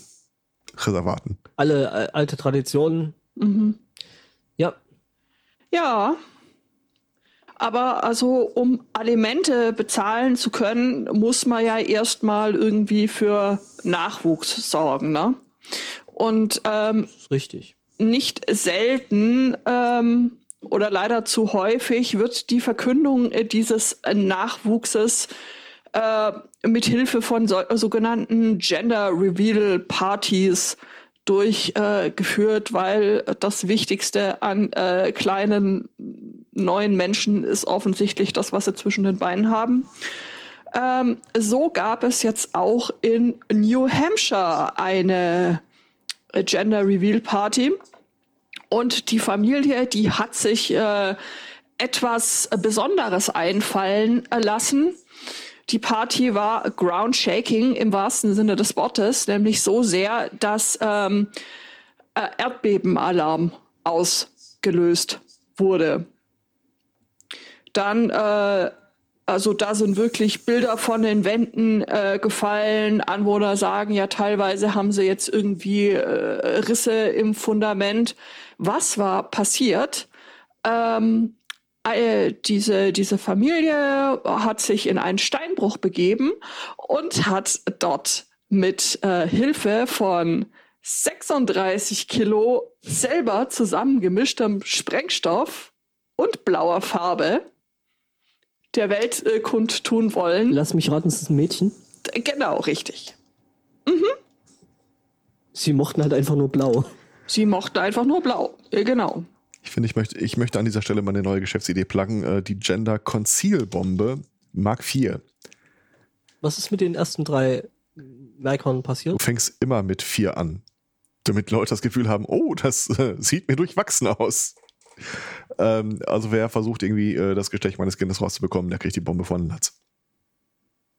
Reservaten. Alle äh, alte Traditionen, Mhm. ja, Ja. Aber also, um Alimente bezahlen zu können, muss man ja erstmal irgendwie für Nachwuchs sorgen, ne? Und ähm, richtig. nicht selten ähm, oder leider zu häufig wird die Verkündung äh, dieses Nachwuchses äh, mit Hilfe von so, sogenannten Gender Reveal Partys durchgeführt, äh, weil das Wichtigste an äh, kleinen neuen Menschen ist offensichtlich das, was sie zwischen den Beinen haben. Ähm, so gab es jetzt auch in New Hampshire eine Gender Reveal Party. Und die Familie, die hat sich äh, etwas Besonderes einfallen lassen. Die Party war ground shaking im wahrsten Sinne des Wortes, nämlich so sehr, dass ähm, äh, Erdbebenalarm ausgelöst wurde. Dann, äh, also da sind wirklich Bilder von den Wänden äh, gefallen. Anwohner sagen ja, teilweise haben sie jetzt irgendwie äh, Risse im Fundament. Was war passiert? Ähm, äh, diese, diese Familie hat sich in einen Steinbruch begeben und hat dort mit äh, Hilfe von 36 Kilo selber zusammengemischtem Sprengstoff und blauer Farbe der Welt äh, kundtun wollen. Lass mich raten, es ist ein Mädchen. Genau, richtig. Sie mochten halt einfach nur blau. Sie mochte einfach nur blau. Äh, genau. Ich finde, ich möchte, ich möchte an dieser Stelle mal eine neue Geschäftsidee pluggen. Äh, die Gender Conceal Bombe Mark IV. Was ist mit den ersten drei Nikon Du passiert? fängst immer mit vier an. Damit Leute das Gefühl haben, oh, das äh, sieht mir durchwachsen aus. Ähm, also wer versucht irgendwie äh, das Geschlecht meines Kindes rauszubekommen, der kriegt die Bombe von Latz.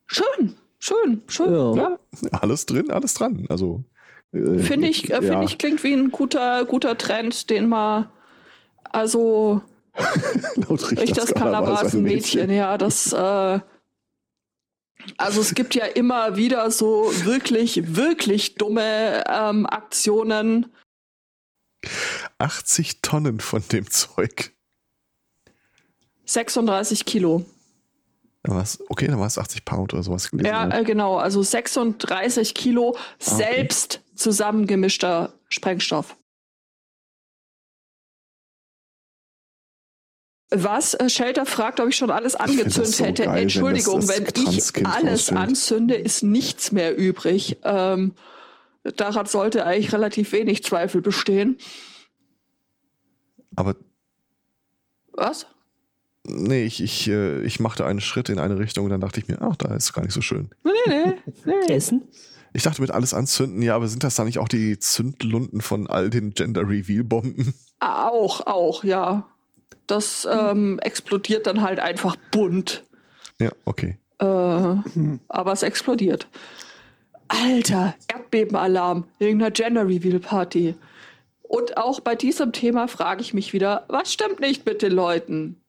Schön, schön, schön. Ja. Ja. Alles drin, alles dran. Also äh, Finde ich, äh, ja. finde ich, klingt wie ein guter, guter Trend, den man, also, *laughs* Laut Richters Mädchen, ja, das, äh, also es gibt ja immer wieder so wirklich, wirklich dumme ähm, Aktionen. 80 Tonnen von dem Zeug. 36 Kilo. Okay, dann war es 80 Pound oder sowas. Ja, äh, genau. Also 36 Kilo ah, selbst okay. zusammengemischter Sprengstoff. Was? Äh, Shelter fragt, ob ich schon alles angezündet so hätte. Geil, Entschuldigung, wenn, wenn ich alles anzünde, ist nichts mehr übrig. Ähm, daran sollte eigentlich relativ wenig Zweifel bestehen. Aber. Was? Nee, ich, ich, äh, ich machte einen Schritt in eine Richtung und dann dachte ich mir, ach, da ist gar nicht so schön. Nee, nee, nee. *laughs* Essen? Ich dachte mit alles anzünden, ja, aber sind das da nicht auch die Zündlunden von all den Gender Reveal Bomben? Auch, auch, ja. Das ähm, explodiert dann halt einfach bunt. Ja, okay. Äh, aber es explodiert. Alter, Erdbebenalarm, irgendeiner Gender Reveal Party. Und auch bei diesem Thema frage ich mich wieder, was stimmt nicht mit den Leuten?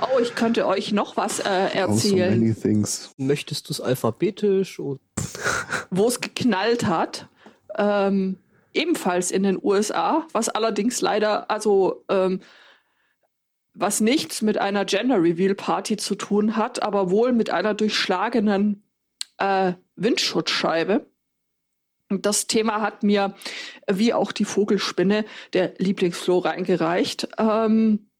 Oh, ich könnte euch noch was äh, erzählen. Oh, so Möchtest du es alphabetisch? Wo es geknallt hat. Ähm, ebenfalls in den USA, was allerdings leider, also ähm, was nichts mit einer Gender Reveal Party zu tun hat, aber wohl mit einer durchschlagenen äh, Windschutzscheibe. Das Thema hat mir, wie auch die Vogelspinne, der Lieblingsfloh reingereicht. Ähm,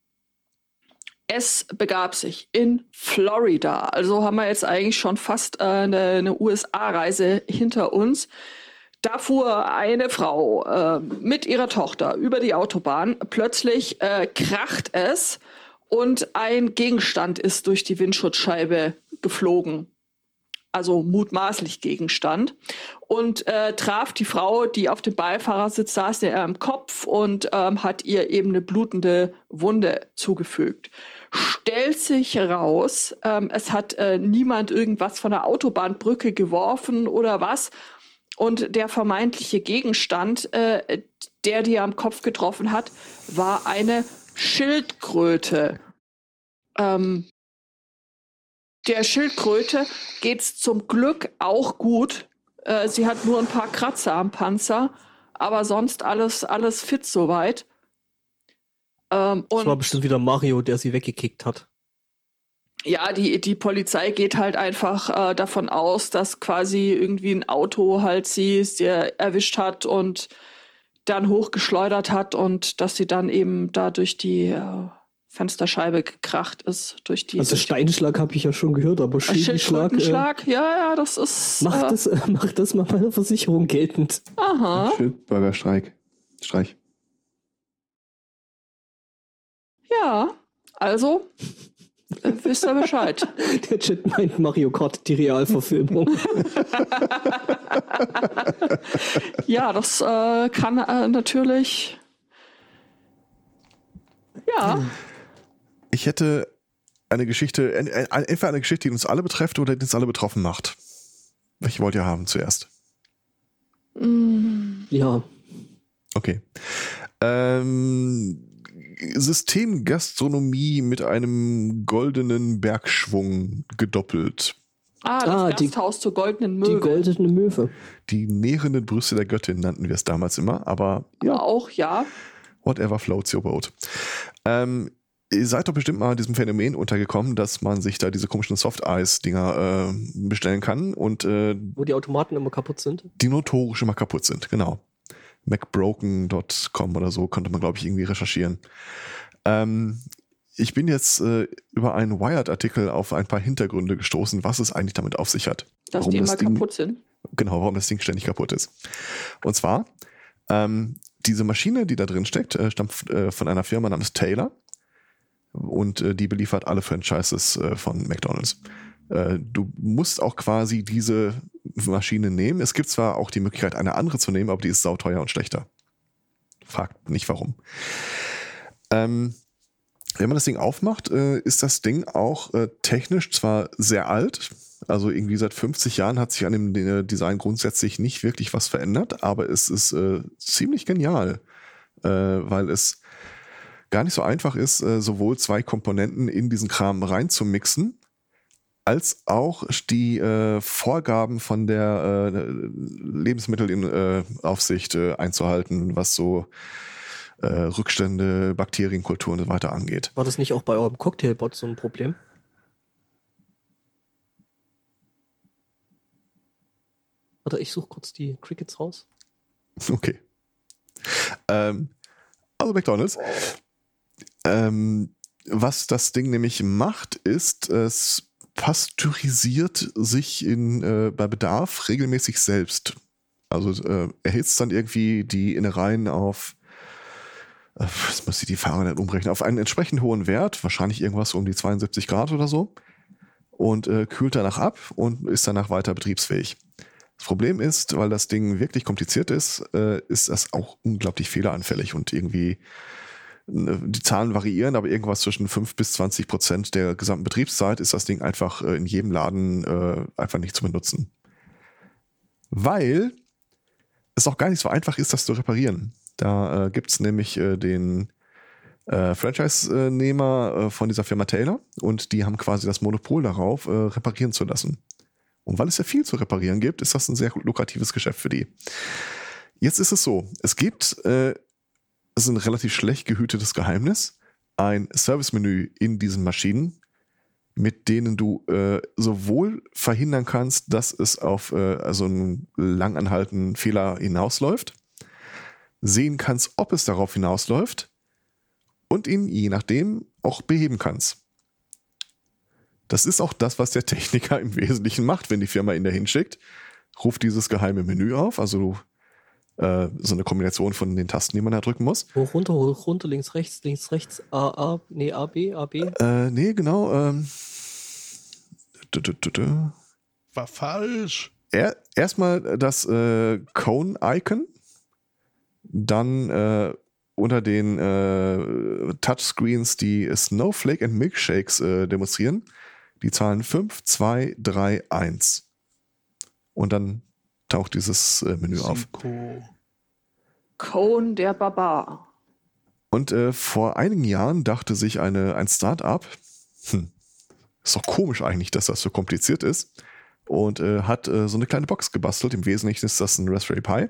es begab sich in Florida. Also haben wir jetzt eigentlich schon fast äh, eine, eine USA-Reise hinter uns. Da fuhr eine Frau äh, mit ihrer Tochter über die Autobahn. Plötzlich äh, kracht es und ein Gegenstand ist durch die Windschutzscheibe geflogen. Also mutmaßlich Gegenstand. Und äh, traf die Frau, die auf dem Beifahrersitz saß, der am Kopf und ähm, hat ihr eben eine blutende Wunde zugefügt stellt sich heraus, ähm, es hat äh, niemand irgendwas von der Autobahnbrücke geworfen oder was. Und der vermeintliche Gegenstand, äh, der die am Kopf getroffen hat, war eine Schildkröte. Ähm, der Schildkröte geht's zum Glück auch gut. Äh, sie hat nur ein paar Kratzer am Panzer, aber sonst alles, alles fit soweit. Ähm, das war bestimmt wieder Mario, der sie weggekickt hat. Ja, die, die Polizei geht halt einfach äh, davon aus, dass quasi irgendwie ein Auto halt sie sehr erwischt hat und dann hochgeschleudert hat und dass sie dann eben da durch die äh, Fensterscheibe gekracht ist. Durch die, also Steinschlag habe ich ja schon gehört, aber Schildschlag. Äh, ja, ja, das ist. Macht, äh, das, äh, *laughs* macht das mal bei der Versicherung geltend. Aha. Schildbürgerstreik. Streich. Ja, also äh, wisst ihr Bescheid. *laughs* Der Chat meint Mario Kart, die Realverfilmung. *laughs* ja, das äh, kann äh, natürlich. Ja. Ich hätte eine Geschichte, entweder eine Geschichte, die uns alle betrifft oder die uns alle betroffen macht. Welche wollt ihr haben zuerst? Mm. Ja. Okay. Ähm, Systemgastronomie mit einem goldenen Bergschwung gedoppelt. Ah, das ah, Gasthaus die, zur goldenen Möwe. Die goldene Möwe. Die nährenden Brüste der Göttin nannten wir es damals immer, aber ja. Aber auch, ja. Whatever floats your boat. Ähm, ihr seid doch bestimmt mal diesem Phänomen untergekommen, dass man sich da diese komischen Soft-Eis-Dinger äh, bestellen kann und äh, wo die Automaten immer kaputt sind. Die notorisch immer kaputt sind, genau macbroken.com oder so konnte man, glaube ich, irgendwie recherchieren. Ähm, ich bin jetzt äh, über einen Wired-Artikel auf ein paar Hintergründe gestoßen, was es eigentlich damit auf sich hat. Dass warum die immer Ding, kaputt sind? Genau, warum das Ding ständig kaputt ist. Und zwar, ähm, diese Maschine, die da drin steckt, äh, stammt äh, von einer Firma namens Taylor und äh, die beliefert alle Franchises äh, von McDonald's. Äh, du musst auch quasi diese Maschine nehmen. Es gibt zwar auch die Möglichkeit, eine andere zu nehmen, aber die ist sauteuer und schlechter. Fragt nicht warum. Ähm, wenn man das Ding aufmacht, äh, ist das Ding auch äh, technisch zwar sehr alt, also irgendwie seit 50 Jahren hat sich an dem äh, Design grundsätzlich nicht wirklich was verändert, aber es ist ziemlich genial, weil es gar nicht so einfach ist, äh, sowohl zwei Komponenten in diesen Kram reinzumixen, als auch die äh, Vorgaben von der äh, Lebensmittelaufsicht äh, einzuhalten, was so Rückstände, Bakterienkultur und so weiter angeht. War das nicht auch bei eurem Cocktailbot so ein Problem? Warte, ich suche kurz die Crickets raus. Okay. Ähm, also McDonalds. Ähm, was das Ding nämlich macht, ist, es pasteurisiert sich in, äh, bei Bedarf regelmäßig selbst. Also äh, erhitzt dann irgendwie die Innereien auf, äh, was muss ich die Fahrer nicht umrechnen, auf einen entsprechend hohen Wert, wahrscheinlich irgendwas um die 72 Grad oder so, und äh, kühlt danach ab und ist danach weiter betriebsfähig. Das Problem ist, weil das Ding wirklich kompliziert ist, äh, ist das auch unglaublich fehleranfällig und irgendwie die Zahlen variieren, aber irgendwas zwischen 5 bis 20 Prozent der gesamten Betriebszeit ist das Ding einfach äh, in jedem Laden äh, einfach nicht zu benutzen. Weil es auch gar nicht so einfach ist, das zu reparieren. Da äh, gibt es nämlich den Franchise-Nehmer von dieser Firma Taylor und die haben quasi das Monopol darauf, reparieren zu lassen. Und weil es ja viel zu reparieren gibt, ist das ein sehr lukratives Geschäft für die. Jetzt ist es so, es gibt, ist ein relativ schlecht gehütetes Geheimnis, ein Servicemenü in diesen Maschinen, mit denen du äh, sowohl verhindern kannst, dass es auf äh, also einen langanhaltenden Fehler hinausläuft, sehen kannst, ob es darauf hinausläuft und ihn je nachdem auch beheben kannst. Das ist auch das, was der Techniker im Wesentlichen macht, wenn die Firma ihn dahin schickt. Ruft dieses geheime Menü auf, also äh, so eine Kombination von den Tasten, die man da drücken muss. Hoch, runter, hoch, runter, links, rechts, links, rechts, A, A, nee, A, B, A, B. Äh, nee, genau. Ähm, du, du, du, du. War falsch. Er, erstmal das äh, Cone-Icon, dann äh, unter den äh, Touchscreens die Snowflake and Milkshakes äh, demonstrieren. Die Zahlen 5, 2, 3, 1. Und dann taucht dieses äh, Menü auf. Synco. Cone der Barbar. Und äh, vor einigen Jahren dachte sich eine, ein Start-up, hm, ist doch komisch eigentlich, dass das so kompliziert ist, und äh, hat äh, so eine kleine Box gebastelt. Im Wesentlichen ist das ein Raspberry Pi.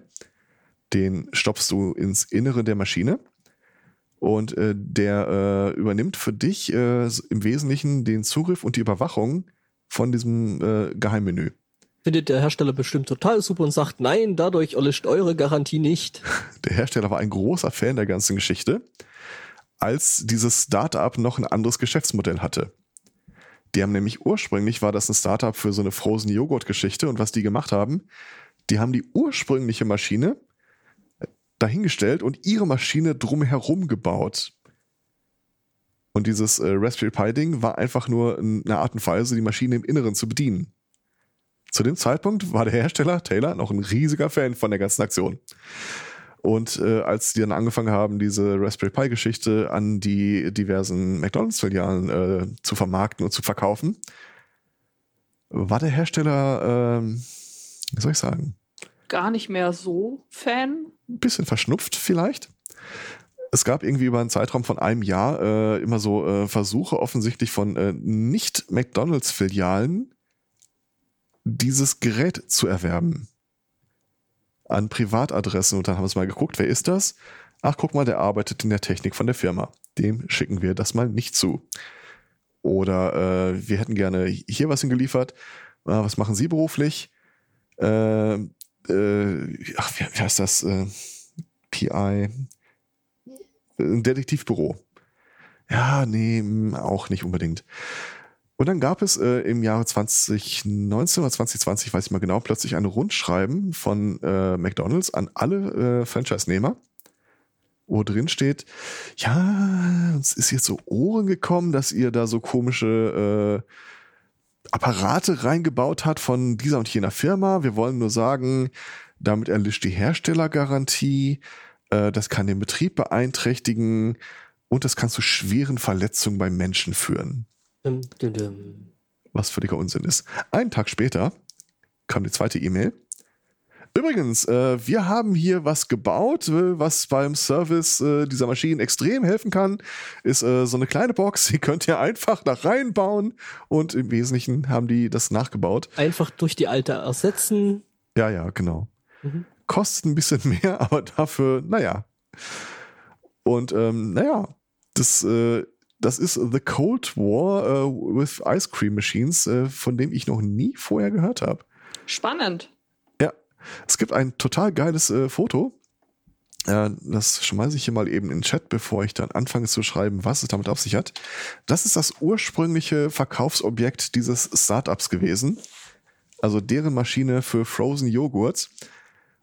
Den stopfst du ins Innere der Maschine und äh, der äh, übernimmt für dich äh, im Wesentlichen den Zugriff und die Überwachung von diesem Geheimmenü. Findet der Hersteller bestimmt total super und sagt, nein, dadurch erlischt eure Garantie nicht. *laughs* Der Hersteller war ein großer Fan der ganzen Geschichte, als dieses Startup noch ein anderes Geschäftsmodell hatte. Die haben nämlich ursprünglich war das ein Startup für so eine Frozen Joghurt Geschichte und was die gemacht haben, die haben die ursprüngliche Maschine dahingestellt und ihre Maschine drumherum gebaut. Und dieses äh, Raspberry Pi Ding war einfach nur eine Art und Weise, die Maschine im Inneren zu bedienen. Zu dem Zeitpunkt war der Hersteller Taylor noch ein riesiger Fan von der ganzen Aktion. Und äh, als die dann angefangen haben, diese Raspberry Pi Geschichte an die diversen McDonalds-Filialen äh, zu vermarkten und zu verkaufen, war der Hersteller, ähm, wie soll ich sagen, Gar nicht mehr so Fan. ein bisschen verschnupft vielleicht. Es gab irgendwie über einen Zeitraum von einem Jahr äh, immer so äh, Versuche offensichtlich von äh, Nicht-McDonalds-Filialen, dieses Gerät zu erwerben. An Privatadressen. Und dann haben wir es mal geguckt, wer ist das? Ach, guck mal, der arbeitet in der Technik von der Firma. Dem schicken wir das mal nicht zu. Oder äh, wir hätten gerne hier was hingeliefert. Ah, was machen Sie beruflich? Äh, äh, ach, wie, wie heißt das? Äh, PI. Ein Detektivbüro. Ja, nee, auch nicht unbedingt. Und dann gab es äh, im Jahre 2019 oder 2020, weiß ich mal genau, plötzlich ein Rundschreiben von äh, McDonalds an alle äh, Franchise-Nehmer, wo drin steht, ja, uns ist jetzt so Ohren gekommen, dass ihr da so komische äh, Apparate reingebaut hat von dieser und jener Firma. Wir wollen nur sagen, damit erlischt die Herstellergarantie. Äh, das kann den Betrieb beeinträchtigen und das kann zu schweren Verletzungen beim Menschen führen. Dum, dum, dum. Was völliger Unsinn ist. Einen Tag später kam die zweite E-Mail. Übrigens, äh, wir haben hier was gebaut, äh, was beim Service äh, dieser Maschinen extrem helfen kann. Ist äh, so eine kleine Box, die könnt ihr einfach da reinbauen und im Wesentlichen haben die das nachgebaut. Einfach durch die alte ersetzen. Ja, ja, genau. Mhm. Kostet ein bisschen mehr, *laughs* aber dafür, naja. Und ähm, naja, das, äh, das ist The Cold War äh, with Ice Cream Machines, äh, von dem ich noch nie vorher gehört habe. Spannend. Es gibt ein total geiles äh, Foto. Äh, das schmeiße ich hier mal eben in den Chat, bevor ich dann anfange zu schreiben, was es damit auf sich hat. Das ist das ursprüngliche Verkaufsobjekt dieses Startups gewesen. Also deren Maschine für Frozen Joghurts.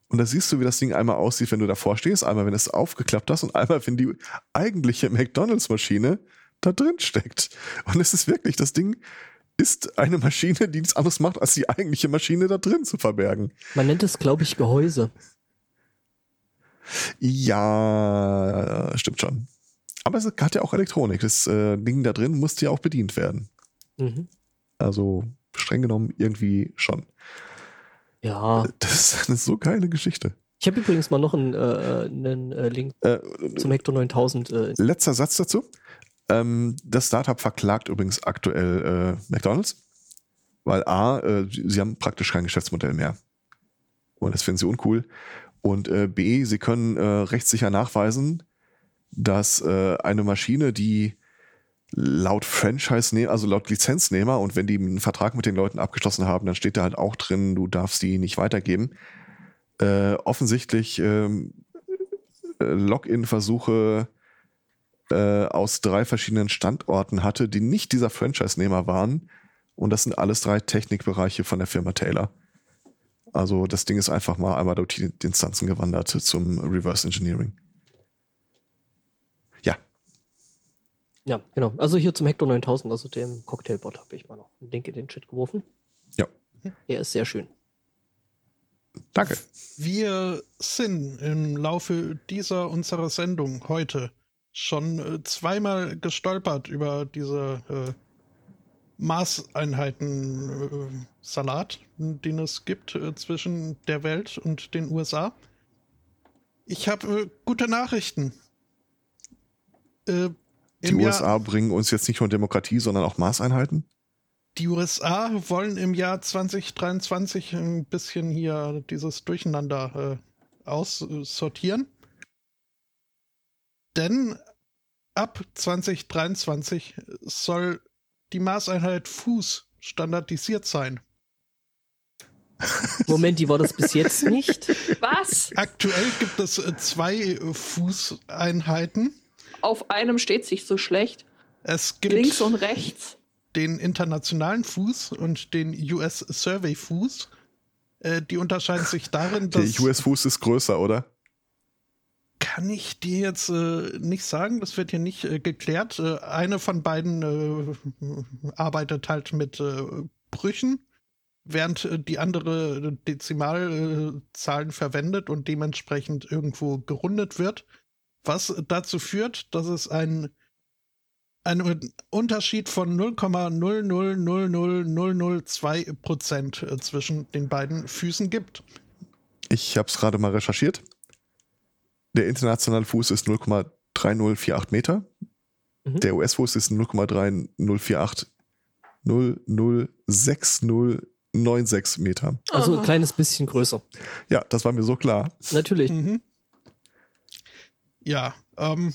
Und da siehst du, wie das Ding einmal aussieht, wenn du davor stehst. Einmal, wenn es aufgeklappt hast und einmal, wenn die eigentliche McDonalds-Maschine da drin steckt. Und es ist wirklich, das Ding ist eine Maschine, die nichts anderes macht, als die eigentliche Maschine da drin zu verbergen. Man nennt es, glaube ich, Gehäuse. Ja, stimmt schon. Aber es hat ja auch Elektronik. Das äh, Ding da drin musste ja auch bedient werden. Mhm. Also streng genommen irgendwie schon. Ja. Das ist eine so geile Geschichte. Ich habe übrigens mal noch einen, äh, einen äh, Link Äh, zum Hector 9000. Äh, letzter Satz dazu. Ähm, das Startup verklagt übrigens aktuell äh, McDonalds, weil A, äh, sie haben praktisch kein Geschäftsmodell mehr. Und das finden sie uncool. Und äh, B, sie können äh, rechtssicher nachweisen, dass äh, eine Maschine, die laut Franchise, ne also laut Lizenznehmer und wenn die einen Vertrag mit den Leuten abgeschlossen haben, dann steht da halt auch drin, du darfst die nicht weitergeben. Äh, offensichtlich ähm, äh, Login-Versuche äh, aus drei verschiedenen Standorten hatte, die nicht dieser Franchise-Nehmer waren. Und das sind alles drei Technikbereiche von der Firma Taylor. Also das Ding ist einfach mal einmal durch die Instanzen gewandert zum Reverse Engineering. Ja, ja, genau. Also hier zum Hector 9000, also dem Cocktailbot, habe ich mal noch einen Link in den Chat geworfen. Ja. Er ist sehr schön. danke. Wir sind im Laufe dieser unserer Sendung heute schon äh, zweimal gestolpert über diese äh, Maßeinheiten äh, Salat, den es gibt äh, zwischen der Welt und den USA. Ich habe äh, gute Nachrichten. Äh, Die im Jahr- USA bringen uns jetzt nicht nur Demokratie, sondern auch Maßeinheiten. Die USA wollen im Jahr 2023 ein bisschen hier dieses Durcheinander aussortieren. Denn ab 2023 soll die Maßeinheit Fuß standardisiert sein. *laughs* Moment, die war das bis jetzt nicht? Was? Aktuell gibt es äh, zwei Fußeinheiten. Auf einem steht sich so schlecht. Es gibt Links und rechts. den internationalen Fuß und den US Survey Fuß. Äh, die unterscheiden sich darin, Der dass US-Fuß ist größer, oder? Kann ich dir jetzt äh, nicht sagen. Das wird hier nicht äh, geklärt. Äh, eine von beiden äh, arbeitet halt mit äh, Brüchen, während äh, die andere Dezimalzahlen verwendet und dementsprechend irgendwo gerundet wird. Was dazu führt, dass es ein einen Unterschied von 0,0000002 Prozent zwischen den beiden Füßen gibt. Ich habe es gerade mal recherchiert. Der internationale Fuß ist 0,3048 Meter. Mhm. Der US-Fuß ist 0,3048 006096 Meter. Also ein kleines bisschen größer. Ja, das war mir so klar. Natürlich. Mhm. Ja, ähm,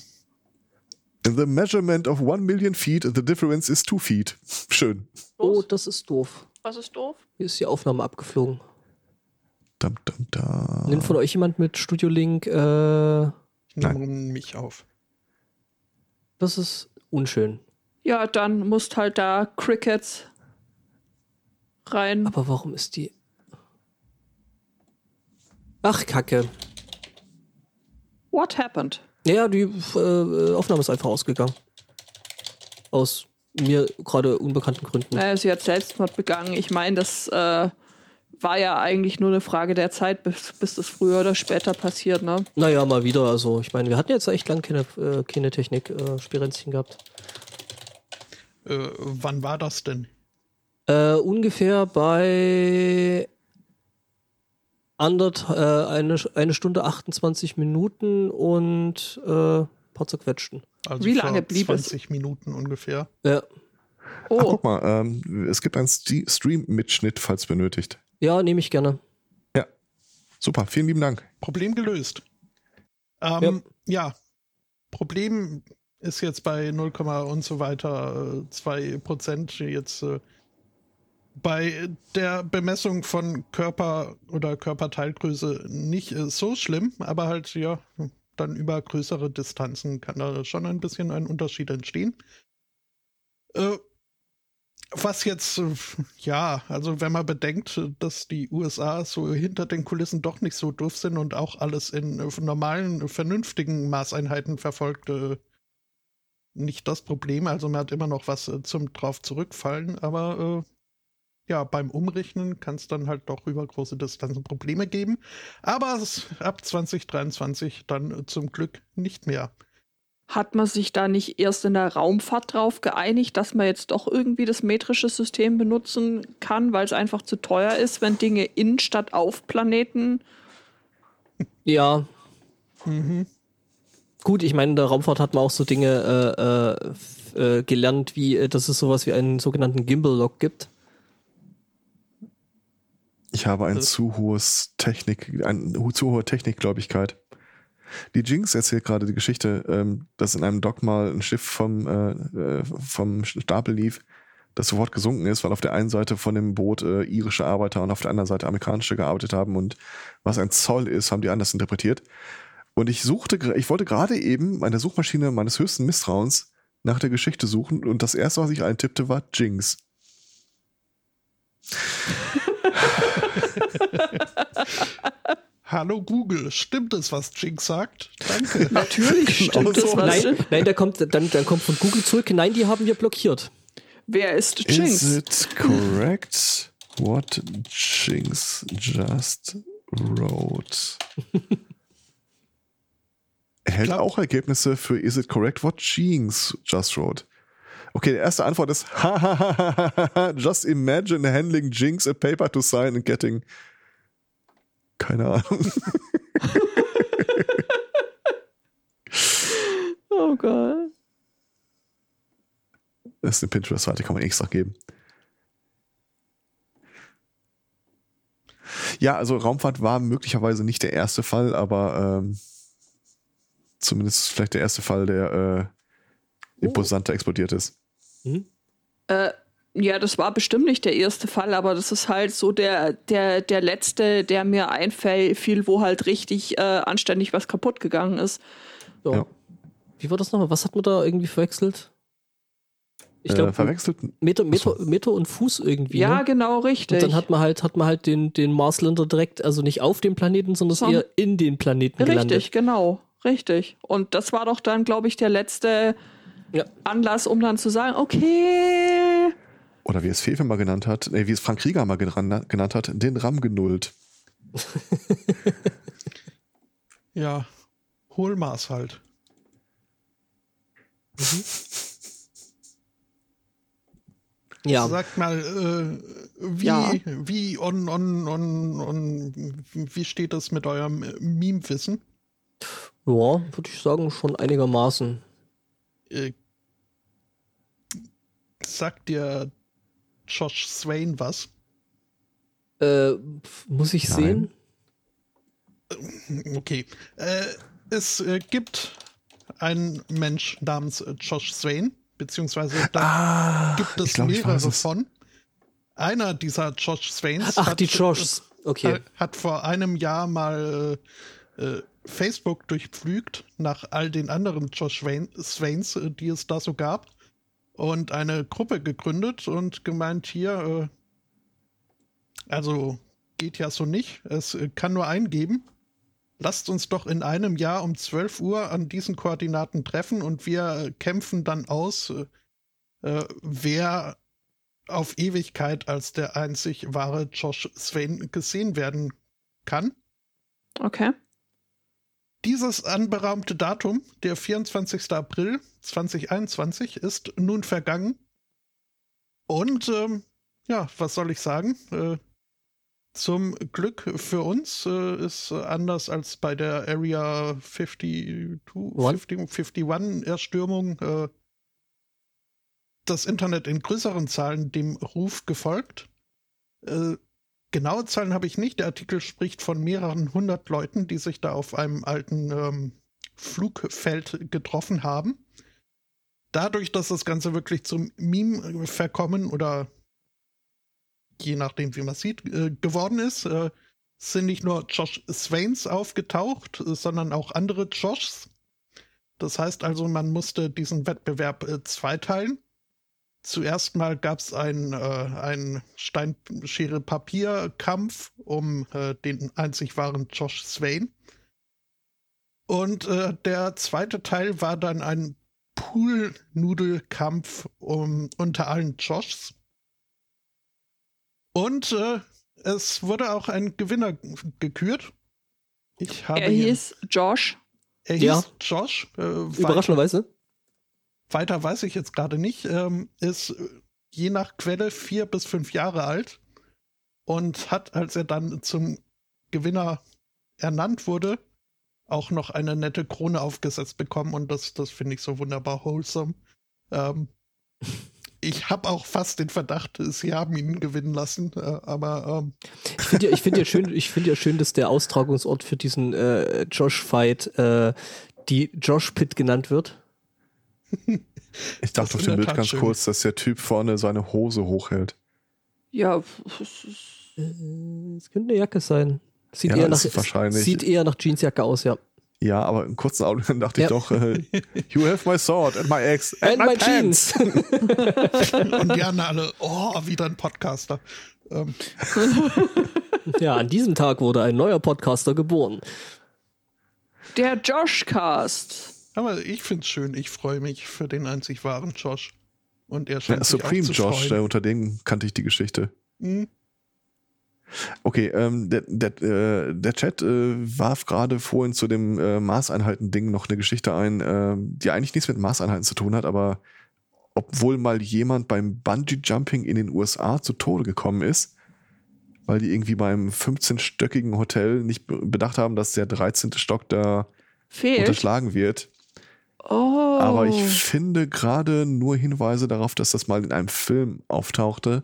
In the measurement of 1 million feet, the difference is 2 feet. Schön. Oh, das ist doof. Was ist doof? Hier ist die Aufnahme abgeflogen. Dum, dum, da. Nimmt von euch jemand mit Studio Link? Äh, ich nehme mich auf. das ist unschön. Ja, dann musst halt da Crickets rein. Aber warum ist die. Ach, Kacke. What happened? Ja, die äh, Aufnahme ist einfach ausgegangen. Aus mir gerade unbekannten Gründen. Naja, sie hat Selbstmord begangen. Ich meine, das äh, war ja eigentlich nur eine Frage der Zeit, bis, bis das früher oder später passiert, ne? Naja, mal wieder. Also, ich meine, wir hatten jetzt echt lang keine, äh, keine Technik-Spirenzchen gehabt. Äh, wann war das denn? Äh, ungefähr bei Andert, äh, eine, eine Stunde 28 Minuten und äh, paar zerquetschten. Also Wie lange blieb es? 20 Minuten ungefähr. Ja. Ach, Oh, guck mal, ähm, es gibt einen Stream-Mitschnitt, falls benötigt. ja, nehme ich gerne. Super, vielen lieben Dank. Problem gelöst. Ähm, ja. Problem ist jetzt bei 0, und so weiter, äh, 2 Prozent jetzt äh, bei der Bemessung von Körper oder Körperteilgröße nicht äh, so schlimm, aber halt ja, dann über größere Distanzen kann da schon ein bisschen ein Unterschied entstehen. Äh, was jetzt, äh, ja, also wenn man bedenkt, dass die USA so hinter den Kulissen doch nicht so doof sind und auch alles in äh, normalen, vernünftigen Maßeinheiten verfolgt, äh, nicht das Problem. Also man hat immer noch was zum drauf zurückfallen, aber ja, beim Umrechnen kann es dann halt doch über große Distanzen Probleme geben. Aber ab 2023 dann zum Glück nicht mehr. Hat man sich da nicht erst in der Raumfahrt drauf geeinigt, dass man jetzt doch irgendwie das metrische System benutzen kann, weil es einfach zu teuer ist, wenn Dinge in statt auf Planeten. Ja, Mhm. gut, ich meine, in der Raumfahrt hat man auch so Dinge äh, äh, äh, gelernt, wie äh, dass es sowas wie einen sogenannten Gimbal-Lock gibt. Ich habe ein Das- zu hohes Technik, eine zu hohe Technikgläubigkeit. Die Jinx erzählt gerade die Geschichte, ähm, dass in einem Dock mal ein Schiff vom, äh, äh, vom Stapel lief, das sofort gesunken ist, weil auf der einen Seite von dem Boot äh, irische Arbeiter und auf der anderen Seite amerikanische gearbeitet haben und was ein Zoll ist, haben die anders interpretiert. Und ich suchte, ich wollte gerade eben meine Suchmaschine meines höchsten Misstrauens nach der Geschichte suchen und das erste, was ich eintippte, war Jinx. *laughs* *laughs* *laughs* Hallo Google, stimmt es, was Jinx sagt? Danke. *laughs* Natürlich stimmt das, so. was Nein, nein, der kommt, dann, dann kommt von Google zurück. Nein, die haben wir blockiert. Wer ist Is Jinx? it correct what Jinx just wrote? Glaub- auch Ergebnisse für Is it correct what Jinx just wrote? Okay, die erste Antwort ist *laughs* Just imagine handling Jinx a paper to sign and getting keine Ahnung. *laughs* Oh Gott. Das ist eine Pinterest-Seite, kann man extra geben. Ja, also Raumfahrt war möglicherweise nicht der erste Fall, aber ähm, zumindest vielleicht der erste Fall, der äh, imposanter explodiert ist. Hm? Äh, ja, das war bestimmt nicht der erste Fall, aber das ist halt so der, der, der letzte, der mir einfiel, wo halt richtig äh, anständig was kaputt gegangen ist. So. Ja. Wie war das nochmal? Was hat man da irgendwie verwechselt? Ich äh, glaube, verwechselt. Meter, Meter, Meter und Fuß irgendwie. Ja, ne? genau, richtig. Und dann hat man halt, hat man halt den, den Marsländer direkt, also nicht auf dem Planeten, sondern Sondern- eher in den Planeten gelandet. Richtig, genau, richtig. Und das war doch dann, glaube ich, der letzte Ja. Anlass, um dann zu sagen, okay, Oder wie es Fefe mal genannt hat, nee, wie es Frank Krieger mal genannt hat, den RAM genullt. *laughs* Ja, Hohlmaß halt. Ja, Sag mal, äh, wie, Ja. wie on, on, on, on, wie steht das mit eurem Meme-Wissen? ja würde ich sagen, schon einigermaßen. Äh, sagt dir Josh Swain was? Äh, muss ich Nein. sehen? Okay. Äh, es äh, gibt einen Mensch namens äh, Josh Swain, beziehungsweise da Ah, gibt es glaub, mehrere von. Einer dieser Josh Swains Ach, hat, die Joshs. Okay. hat, hat vor einem Jahr mal äh, äh, Facebook durchpflügt nach all den anderen Josh Swain, Swains, äh, die es da so gab. Und eine Gruppe gegründet und gemeint, hier, äh, also geht ja so nicht, es äh, kann nur einen geben. Lasst uns doch in einem Jahr um 12 Uhr an diesen Koordinaten treffen und wir kämpfen dann aus, äh, äh, wer auf Ewigkeit als der einzig wahre Josh Swain gesehen werden kann. okay. Dieses anberaumte Datum, der 24. April 2021, ist nun vergangen. Und ähm, ja, was soll ich sagen? Äh, Zum Glück für uns äh, ist anders als bei der Area 52, 50, 51 Erstürmung äh, das Internet in größeren Zahlen dem Ruf gefolgt. Äh, genaue Zahlen habe ich nicht. Der Artikel spricht von mehreren hundert Leuten, die sich da auf einem alten ähm, Flugfeld getroffen haben. Dadurch, dass das Ganze wirklich zum Meme verkommen oder je nachdem, wie man sieht, äh, geworden ist, äh, sind nicht nur Josh Swains aufgetaucht, sondern auch andere Joshs. Das heißt also, man musste diesen Wettbewerb äh, zweiteilen. Zuerst mal gab es einen, äh, einen Steinschere-Papier-Kampf um äh, den einzig wahren Josh Swain. Und äh, der zweite Teil war dann ein Pool-Nudelkampf um, unter allen Joshs. Und äh, es wurde auch ein Gewinner gekürt. Ich habe er hieß Josh. Er hieß ja. Josh. Äh, Überraschenderweise. Weiter weiß ich jetzt gerade nicht. Ähm, ist je nach Quelle vier bis fünf Jahre alt und hat, als er dann zum Gewinner ernannt wurde, auch noch eine nette Krone aufgesetzt bekommen und das, das finde ich so wunderbar wholesome. Ähm, ich habe auch fast den Verdacht, sie haben ihn gewinnen lassen, äh, aber ähm. ich finde ja, ich ja schön, ja schön, dass der Austragungsort für diesen äh, Josh Fight äh, die Josh Pit genannt wird. Ich dachte auf dem Bild ganz schön. kurz, dass der Typ vorne seine Hose hochhält. Ja, äh, es könnte eine Jacke sein. Sieht, ja, eher, nach, wahrscheinlich. sieht eher nach Jeansjacke aus, ja. Ja, aber im kurzen Augenblick *laughs* dachte ja. ich doch, äh, you have my sword and my axe and, and my, my jeans. *laughs* Und die anderen alle, oh, wieder ein Podcaster. Ähm. *laughs* ja, an diesem Tag wurde ein neuer Podcaster geboren. Der Joshcast. Aber ich finde es schön. Ich freue mich für den einzig wahren Josh. Und er scheint ja, Supreme Josh, der, unter dem kannte ich die Geschichte. Mhm. Okay, ähm, der, der, äh, der Chat äh, warf gerade vorhin zu dem äh, Maßeinheiten-Ding noch eine Geschichte ein, äh, die eigentlich nichts mit Maßeinheiten zu tun hat, aber obwohl mal jemand beim Bungee-Jumping in den USA zu Tode gekommen ist, weil die irgendwie beim 15-stöckigen Hotel nicht bedacht haben, dass der 13. Stock da Fehlt. unterschlagen wird. Oh. Aber ich finde gerade nur Hinweise darauf, dass das mal in einem Film auftauchte,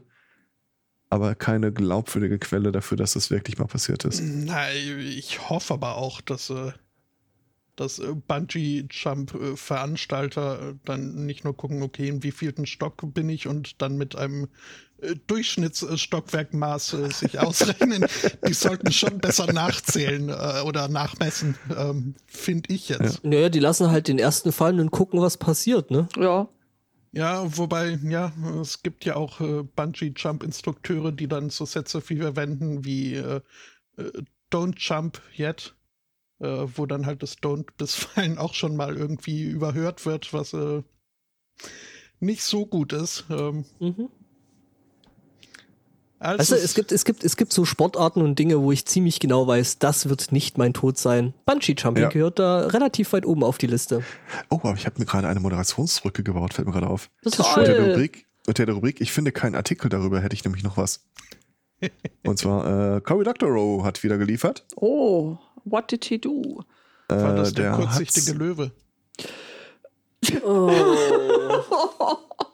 aber keine glaubwürdige Quelle dafür, dass das wirklich mal passiert ist. Nein, ich hoffe aber auch, dass, äh, dass äh, Bungee-Jump-Veranstalter äh, dann nicht nur gucken, okay, in wievielten Stock bin ich und dann mit einem Durchschnittsstockwerkmaß äh, sich ausrechnen. die sollten schon besser nachzählen äh, oder nachmessen, ähm, finde ich jetzt. Ja. Naja, die lassen halt den ersten fallen und gucken, was passiert, ne? Ja. Ja, wobei, ja, es gibt ja auch äh, Bungee-Jump-Instrukteure, die dann so Sätze viel verwenden wie äh, äh, Don't jump yet, äh, wo dann halt das Don't bisweilen *laughs* auch schon mal irgendwie überhört wird, was äh, nicht so gut ist. Ähm, mhm. Also, also es gibt, es gibt, es gibt so Sportarten und Dinge, wo ich ziemlich genau weiß, das wird nicht mein Tod sein. Bungee Jumping ja. gehört da relativ weit oben auf die Liste. Oh, aber ich habe mir gerade eine Moderationsbrücke gebaut, fällt mir gerade auf. Das ist schön. Unter der, Rubrik, unter der Rubrik, ich finde keinen Artikel darüber, hätte ich nämlich noch was. *laughs* und zwar, äh, Cory Doctorow hat wieder geliefert. Oh, what did he do? Äh, War das der, der kurzsichtige Löwe? Oh. *laughs* *laughs*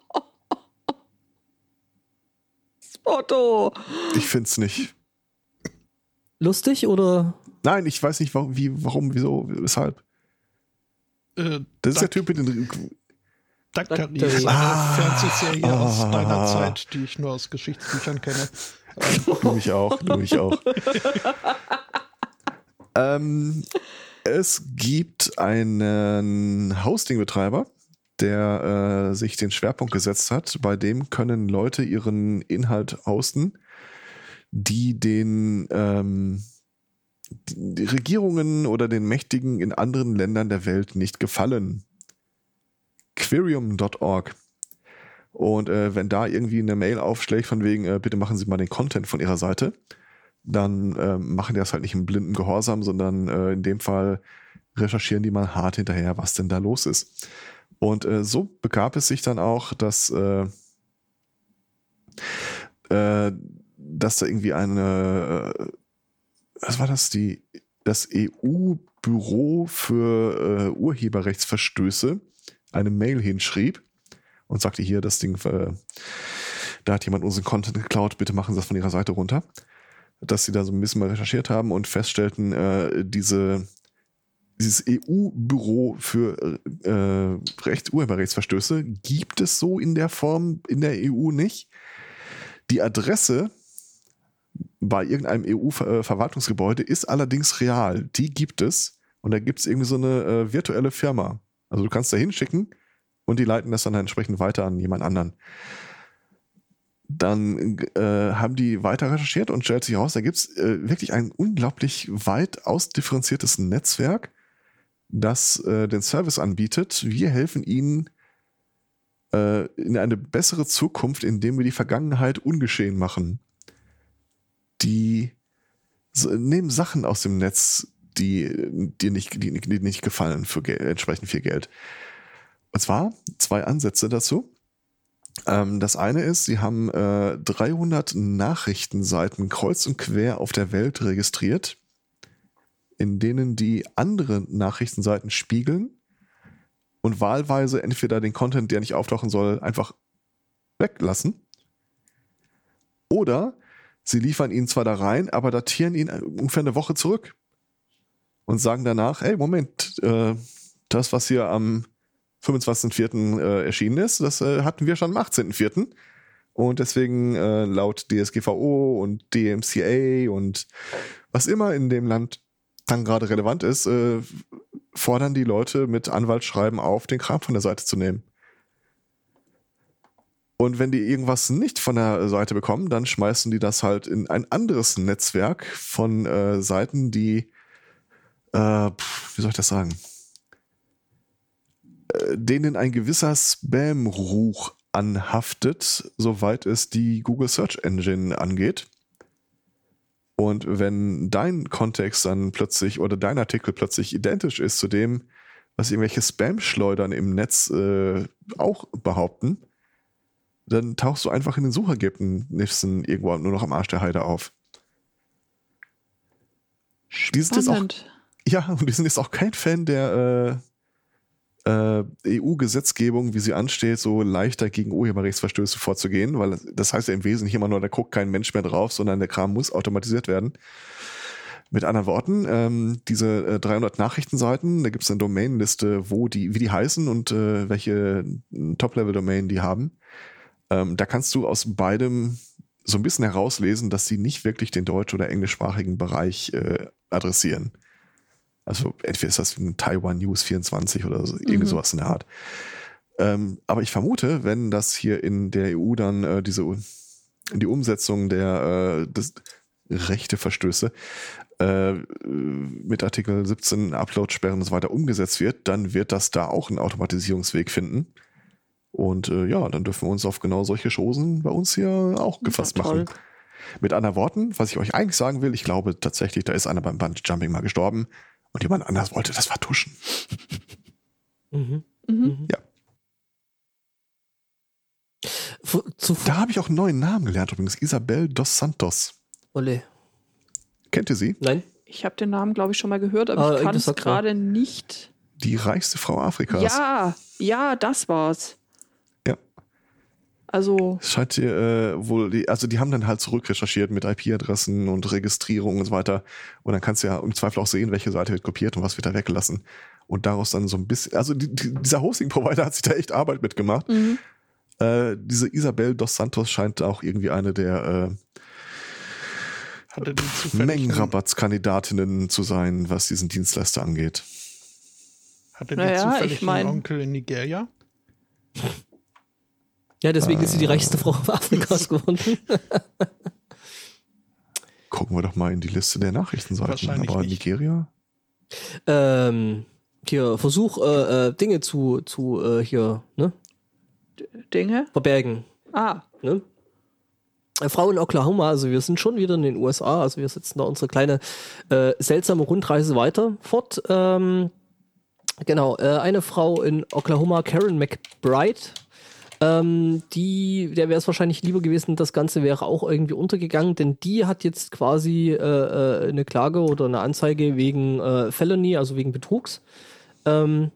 Otto. Ich find's nicht. Lustig oder? Nein, ich weiß nicht, warum, wie, warum wieso, weshalb. Äh, das ist der Typ mit den. Daktari eine ah, Fernsehserie ah, aus deiner Zeit, die ich nur aus Geschichtsbüchern kenne. du mich auch, du mich auch. *laughs* ähm, es gibt einen Hosting-Betreiber, der äh, sich den Schwerpunkt gesetzt hat. Bei dem können Leute ihren Inhalt hosten, die den ähm, die Regierungen oder den Mächtigen in anderen Ländern der Welt nicht gefallen. Quirium.org. Und äh, wenn da irgendwie eine Mail aufschlägt von wegen, äh, bitte machen Sie mal den Content von Ihrer Seite, dann äh, machen die das halt nicht im blinden Gehorsam, sondern äh, in dem Fall recherchieren die mal hart hinterher, was denn da los ist. Und äh, so begab es sich dann auch, dass äh, äh, dass da irgendwie eine, äh, was war das, die, das EU-Büro für äh, Urheberrechtsverstöße eine Mail hinschrieb und sagte hier, das Ding, äh, da hat jemand unseren Content geklaut, bitte machen Sie das von Ihrer Seite runter. Dass sie da so ein bisschen mal recherchiert haben und feststellten, äh, diese dieses EU-Büro für äh, Recht, Urheberrechtsverstöße gibt es so in der Form in der EU nicht. Die Adresse bei irgendeinem EU-Verwaltungsgebäude ist allerdings real. Die gibt es. Und da gibt es irgendwie so eine äh, virtuelle Firma. Also du kannst da hinschicken und die leiten das dann entsprechend weiter an jemand anderen. Dann äh, haben die weiter recherchiert und stellt sich heraus, da gibt es äh, wirklich ein unglaublich weit ausdifferenziertes Netzwerk das äh, den Service anbietet. Wir helfen ihnen äh, in eine bessere Zukunft, indem wir die Vergangenheit ungeschehen machen. Die nehmen Sachen aus dem Netz, die dir nicht, die, die nicht gefallen für entsprechend viel Geld. Und zwar zwei Ansätze dazu. Ähm, das eine ist, sie haben äh, 300 Nachrichtenseiten kreuz und quer auf der Welt registriert in denen die andere Nachrichtenseiten spiegeln und wahlweise entweder den Content, der nicht auftauchen soll, einfach weglassen. Oder sie liefern ihn zwar da rein, aber datieren ihn ungefähr eine Woche zurück und sagen danach, hey, Moment, äh, das, was hier am 25.04. Äh, erschienen ist, das äh, hatten wir schon am 18.04. Und deswegen äh, laut DSGVO und DMCA und was immer in dem Land dann gerade relevant ist, äh, fordern die Leute mit Anwaltsschreiben auf, den Kram von der Seite zu nehmen. Und wenn die irgendwas nicht von der Seite bekommen, dann schmeißen die das halt in ein anderes Netzwerk von äh, Seiten, die, äh, wie soll ich das sagen, äh, denen ein gewisser Spam-Ruch anhaftet, soweit es die Google Search Engine angeht. Und wenn dein Kontext dann plötzlich oder dein Artikel plötzlich identisch ist zu dem, was irgendwelche Spam-Schleudern im Netz äh, auch behaupten, dann tauchst du einfach in den Suchergebnissen irgendwo nur noch am Arsch der Heide auf. Spannend. Die sind jetzt auch, ja, und die sind jetzt auch kein Fan der, äh, äh, EU-Gesetzgebung, wie sie ansteht, so leichter gegen Urheberrechtsverstöße vorzugehen, weil das heißt ja im Wesentlichen immer nur, da guckt kein Mensch mehr drauf, sondern der Kram muss automatisiert werden. Mit anderen Worten, ähm, diese äh, 300 Nachrichtenseiten, da gibt es eine Domainliste, wo die, wie die heißen und äh, welche Top-Level-Domain die haben. Ähm, da kannst du aus beidem so ein bisschen herauslesen, dass sie nicht wirklich den deutsch- oder englischsprachigen Bereich äh, adressieren. Also entweder ist das ein Taiwan News 24 oder so, irgendwie mhm. sowas in der Art. Ähm, aber ich vermute, wenn das hier in der EU dann äh, diese die Umsetzung der äh, des Rechteverstöße äh, mit Artikel 17 Upload-Sperren und so weiter umgesetzt wird, dann wird das da auch einen Automatisierungsweg finden. Und äh, ja, dann dürfen wir uns auf genau solche Chosen bei uns hier auch gefasst ja, machen. Mit anderen Worten, was ich euch eigentlich sagen will, ich glaube tatsächlich, da ist einer beim Bungee Jumping mal gestorben und jemand anders wollte das vertuschen. Mhm. Mhm. mhm. Ja. da habe ich auch einen neuen Namen gelernt übrigens. Isabel dos Santos. Ole. Kennt ihr sie? Nein. Ich habe den Namen, glaube ich, schon mal gehört, aber ah, ich kann es gerade nicht. Die reichste Frau Afrikas. Ja, ja, das war's. Also. Scheint äh, wohl, die, also die haben dann halt zurückrecherchiert mit IP-Adressen und Registrierung und so weiter. Und dann kannst du ja im Zweifel auch sehen, welche Seite wird kopiert und was wird da weggelassen. Und daraus dann so ein bisschen, also die, die, dieser Hosting-Provider *laughs* hat sich da echt Arbeit mitgemacht. Mhm. Äh, diese Isabel dos Santos scheint auch irgendwie eine der äh, Mengenrabattskandidatinnen zu sein, was diesen Dienstleister angeht. Hatte die naja, zufällig ich mein, einen Onkel in Nigeria? Ja, deswegen äh, ist sie die reichste Frau Afrikas geworden. Gucken wir doch mal in die Liste der Nachrichtenseiten. Aber nicht. Nigeria? Ähm, hier, Versuch, äh, äh, Dinge zu, zu äh, hier, ne? Dinge? Verbergen. Ah. Ne? Äh, Frau in Oklahoma, also wir sind schon wieder in den USA, also wir setzen da unsere kleine äh, seltsame Rundreise weiter fort. Ähm, genau, äh, eine Frau in Oklahoma, Karen McBride, Ähm, die, der wäre es wahrscheinlich lieber gewesen, das Ganze wäre auch irgendwie untergegangen, denn die hat jetzt quasi äh, äh, eine Klage oder eine Anzeige wegen äh, Felony, also wegen Betrugs. Ähm,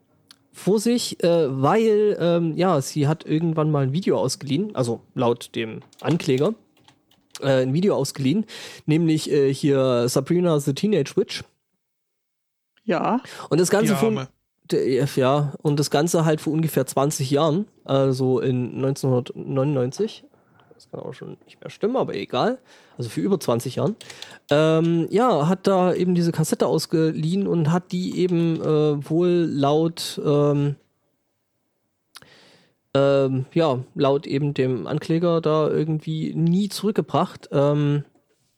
vor sich, äh, weil ähm, ja, sie hat irgendwann mal ein Video ausgeliehen, also laut dem Ankläger, äh, ein Video ausgeliehen, nämlich äh, hier Sabrina the Teenage Witch. Ja. Und das Ganze von, ja, und das Ganze halt vor ungefähr 20 Jahren, also in 1999. Das kann auch schon nicht mehr stimmen, aber egal. Also für über 20 Jahren. Ähm, ja, hat da eben diese Kassette ausgeliehen und hat die eben äh, wohl laut, ähm, ähm, ja, laut eben dem Ankläger da irgendwie nie zurückgebracht. Ähm,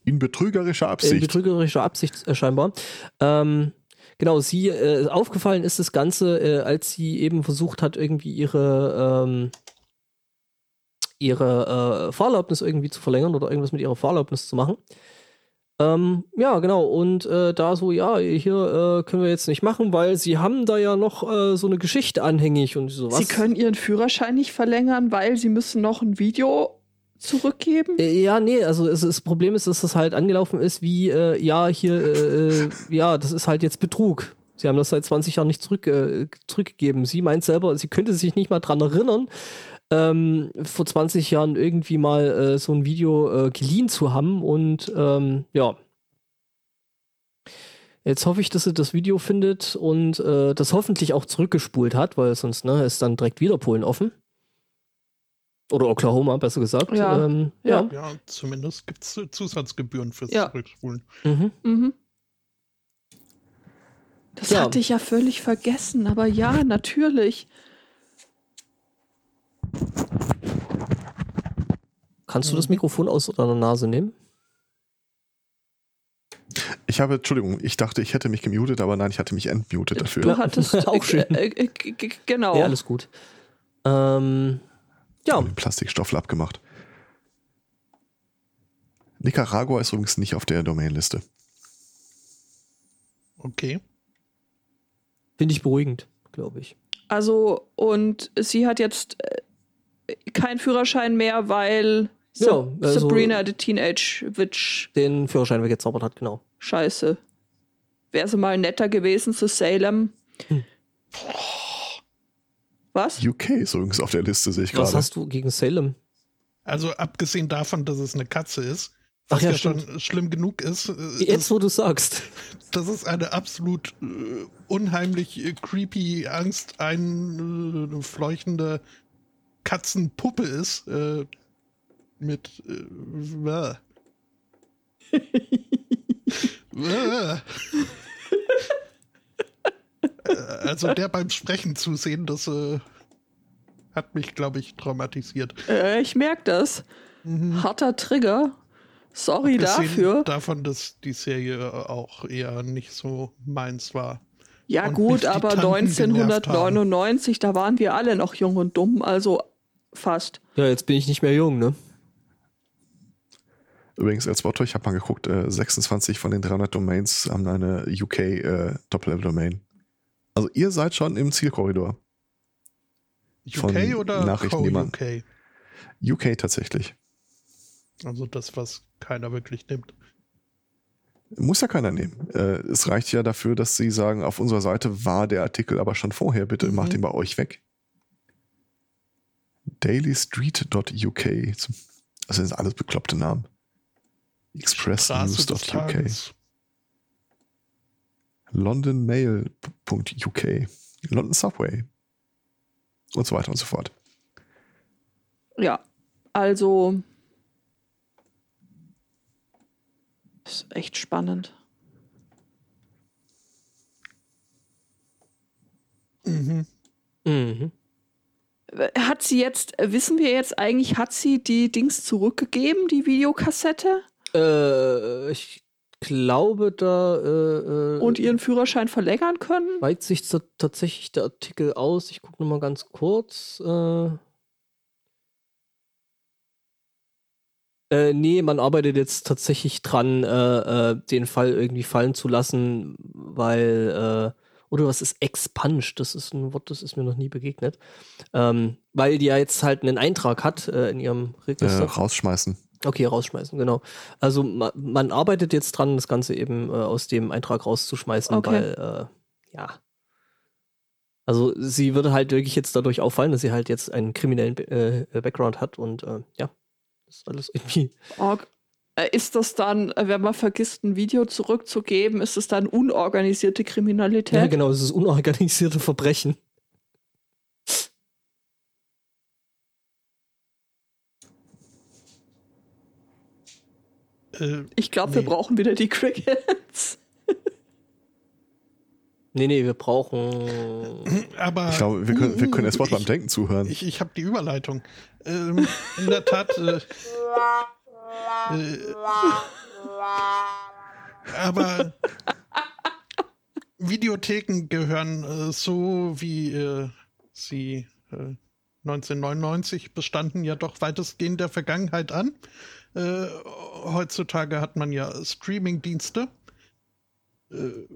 In betrügerischer in Absicht. betrügerischer Absicht äh, scheinbar. Ähm, genau, sie äh, aufgefallen ist das Ganze, äh, als sie eben versucht hat, irgendwie ihre ähm, ihre äh, Fahrerlaubnis irgendwie zu verlängern oder irgendwas mit ihrer Fahrerlaubnis zu machen. Ähm, ja, genau. Und äh, da so, ja, hier äh, können wir jetzt nicht machen, weil sie haben da ja noch äh, so eine Geschichte anhängig und so was. Sie können ihren Führerschein nicht verlängern, weil sie müssen noch ein Video zurückgeben. Äh, Ja, nee, also es, das Problem ist, dass das halt angelaufen ist wie, äh, ja, hier, äh, äh, ja, das ist halt jetzt Betrug. Sie haben das seit 20 Jahren nicht zurück, äh, zurückgegeben. Sie meint selber, sie könnte sich nicht mal dran erinnern, ähm, vor 20 Jahren irgendwie mal äh, so ein Video äh, geliehen zu haben und ähm, ja. Jetzt hoffe ich, dass sie das Video findet und äh, das hoffentlich auch zurückgespult hat, weil sonst ne, ist dann direkt wieder Polen offen. Oder Oklahoma, besser gesagt. Ja. Ähm, Ja. Ja, zumindest gibt es Zusatzgebühren fürs Ja. Zurückspulen. Mhm. Mhm. Das Ja. hatte ich ja völlig vergessen, aber ja, natürlich. Kannst du Mhm. das Mikrofon aus deiner Nase nehmen? Ich habe, Entschuldigung, ich dachte, ich hätte mich gemutet, aber nein, ich hatte mich entmutet dafür. Du hattest *laughs* Auch schön. Äh, äh, g- genau. Ja, alles gut. Ähm, ja, Den Plastikstoffel abgemacht. Nicaragua ist übrigens nicht auf der Domainliste. Okay. finde ich beruhigend, glaube ich. Also, und sie hat jetzt äh, keinen Führerschein mehr, weil Ja, also- Sabrina the Teenage Witch Den Führerschein weggezaubert hat, genau. Scheiße. Wäre sie mal netter gewesen zu Salem. Hm. Was? UK ist übrigens auf der Liste, sehe ich Was gerade. hast du gegen Salem? Also abgesehen davon, dass es eine Katze ist, Ach was ja, ja, stimmt. schon schlimm genug ist, äh, Jetzt, ist wo du sagst. dass es eine absolut äh, unheimlich äh, creepy, angsteinfleuchtende Katzenpuppe ist. Äh, mit. *laughs* Äh, bäh. Bäh. Äh, also der beim Sprechen zusehen, das äh, hat mich, glaube ich, traumatisiert. Äh, ich merke das. Harter Trigger. Sorry Abgesehen dafür. davon, dass die Serie auch eher nicht so meins war. Ja und gut, aber Tanten genervt 1999, da waren wir alle noch jung und dumm, also fast. Ja, jetzt bin ich nicht mehr jung, ne? Übrigens als Motto, ich habe mal geguckt, äh, 26 von den 300 Domains haben eine UK äh, Top-Level-Domain. Also ihr seid schon im Zielkorridor. Von UK oder Nachrichten, die man- UK? UK tatsächlich. Also das, was keiner wirklich nimmt. Muss ja keiner nehmen. Äh, es reicht ja dafür, dass sie sagen, auf unserer Seite war der Artikel aber schon vorher, bitte Mhm. macht ihn bei euch weg. dailystreet.uk. Also das sind alles bekloppte Namen. Expressnews.uk. Londonmail.uk. London Subway. Und so weiter und so fort. Ja, also ist echt spannend. Mhm. Mhm. Hat sie jetzt, wissen wir jetzt eigentlich, hat sie die Dings zurückgegeben, die Videokassette Äh, ich glaube, da äh, äh, und ihren Führerschein verlängern können? weitet sich ta- tatsächlich der Artikel aus. Ich gucke nochmal ganz kurz. Äh, äh, nee, man arbeitet jetzt tatsächlich dran, äh, äh, den Fall irgendwie fallen zu lassen, weil äh, Oder was ist expunged? Das ist ein Wort, das ist mir noch nie begegnet. Ähm, weil die ja jetzt halt einen Eintrag hat äh, in ihrem Äh, Register. rausschmeißen. Okay, rausschmeißen, genau. Also ma, man arbeitet jetzt dran, das Ganze eben äh, aus dem Eintrag rauszuschmeißen, Okay. weil, äh, ja. Also sie würde halt wirklich jetzt dadurch auffallen, dass sie halt jetzt einen kriminellen äh, Background hat und äh, ja, das ist alles irgendwie. Org äh, ist das dann, äh, wenn man vergisst, ein Video zurückzugeben, ist es dann unorganisierte Kriminalität? Ja, genau, es ist unorganisierte Verbrechen. Äh, Ich glaube, wir Nee. brauchen wieder die Crickets. Nee, nee, wir brauchen. aber Ich glaube, wir können, wir können erstmal beim Denken zuhören. Ich, ich habe die Überleitung. Ähm, in der Tat. Äh, äh, aber Videotheken gehören äh, so, wie äh, sie äh, 1999 bestanden, ja doch weitestgehend der Vergangenheit an. Äh, heutzutage hat man ja Streaming-Dienste. Äh,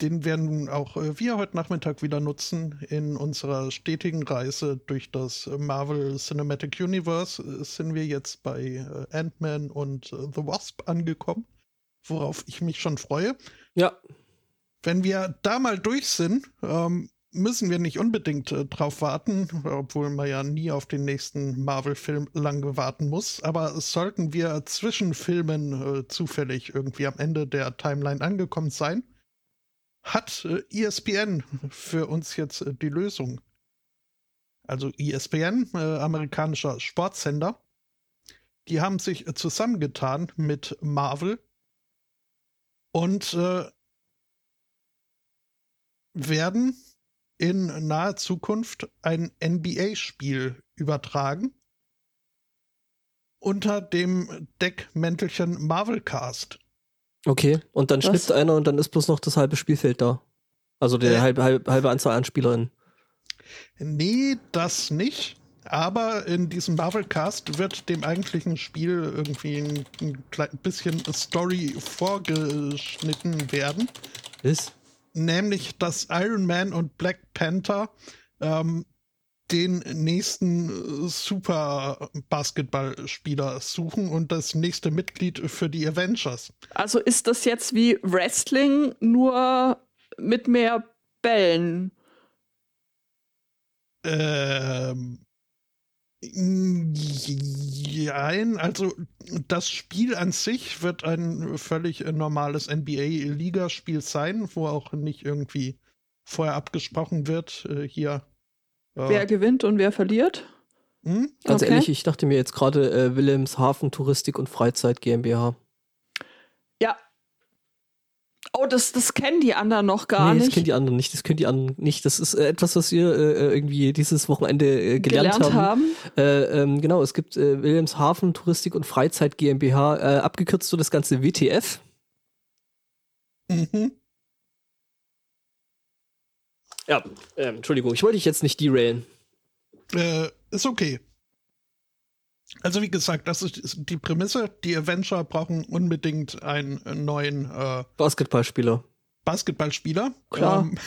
den werden auch äh, wir heute Nachmittag wieder nutzen in unserer stetigen Reise durch das Marvel Cinematic Universe. Äh, sind wir jetzt bei äh, Ant-Man und The Wasp angekommen, worauf ich mich schon freue. Ja, Wenn wir da mal durch sind, ähm, müssen wir nicht unbedingt äh, drauf warten, obwohl man ja nie auf den nächsten Marvel-Film lange warten muss. Aber sollten wir zwischen Filmen äh, zufällig irgendwie am Ende der Timeline angekommen sein, hat äh, ESPN für uns jetzt äh, die Lösung. Also ESPN, äh, amerikanischer Sportsender, die haben sich äh, zusammengetan mit Marvel und werden in naher Zukunft ein NBA-Spiel übertragen unter dem Deckmäntelchen Marvelcast. okay. Und dann Was? schnippt einer und dann ist bloß noch das halbe Spielfeld da. Also die Äh. halbe, halbe, halbe Anzahl an Spielerinnen. Nee, das nicht. Aber in diesem Marvelcast wird dem eigentlichen Spiel irgendwie ein, ein bisschen Story vorgeschnitten werden. Ist? Nämlich dass Iron Man und Black Panther ähm, den nächsten äh, Super Basketballspieler suchen und das nächste Mitglied für die Avengers. Also ist das jetzt wie Wrestling, nur mit mehr Bällen? Ähm, Jein, also das Spiel an sich wird ein völlig äh, normales NBA-Ligaspiel sein, wo auch nicht irgendwie vorher abgesprochen wird, äh, hier. äh, Wer gewinnt und wer verliert? hm? Ganz Okay. ehrlich, ich dachte mir jetzt gerade äh, Wilhelmshaven Touristik und Freizeit GmbH. Ja. Oh, das, das kennen die anderen noch gar nee, das nicht. kennen die anderen nicht. Das können die anderen nicht. Das ist äh, etwas, was wir äh, irgendwie dieses Wochenende äh, gelernt, haben. Äh, ähm, genau, es gibt äh, Wilhelmshaven Touristik und Freizeit GmbH, äh, abgekürzt so das ganze WTF. Mhm. Ja, ähm, Entschuldigung, ich wollte dich jetzt nicht derailen. Äh, ist okay. Also wie gesagt, das ist die Prämisse. Die Avenger brauchen unbedingt einen neuen äh, Basketballspieler. Basketballspieler. Klar. Ähm,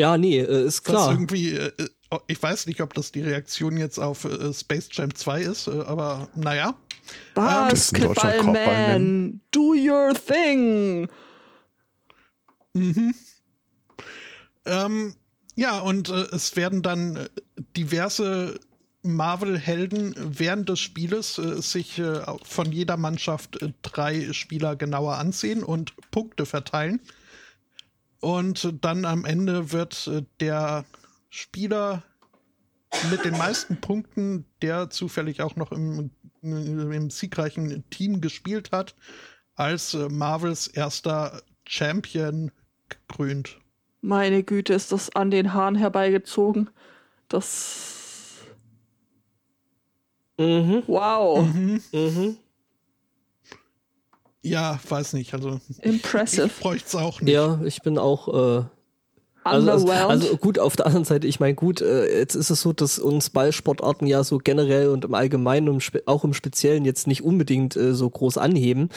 Ja, nee, äh, ist was klar. irgendwie, äh, äh, ich weiß nicht, ob das die Reaktion jetzt auf äh, Space Jam 2 ist, aber naja. Korbball Basketballman, do your thing. Mhm. Ähm, ja, und äh, es werden dann diverse Marvel-Helden während des Spieles äh, sich äh, von jeder Mannschaft äh, drei Spieler genauer ansehen und Punkte verteilen. Und äh, dann am Ende wird äh, der Spieler mit den meisten Punkten, der zufällig auch noch im, im siegreichen Team gespielt hat, als äh, Marvels erster Champion gekrönt. Meine Güte, ist das an den Haaren herbeigezogen. Das. Mhm, Wow, mhm. Ja, weiß nicht. Also ich impressive. bräuchte es auch nicht. Ja, ich bin auch äh, Also, also, Underwhelmed. also gut, auf der anderen Seite, ich meine, gut, äh, jetzt ist es so, dass uns Ballsportarten ja so generell und im Allgemeinen und auch im Speziellen jetzt nicht unbedingt äh, so groß anheben.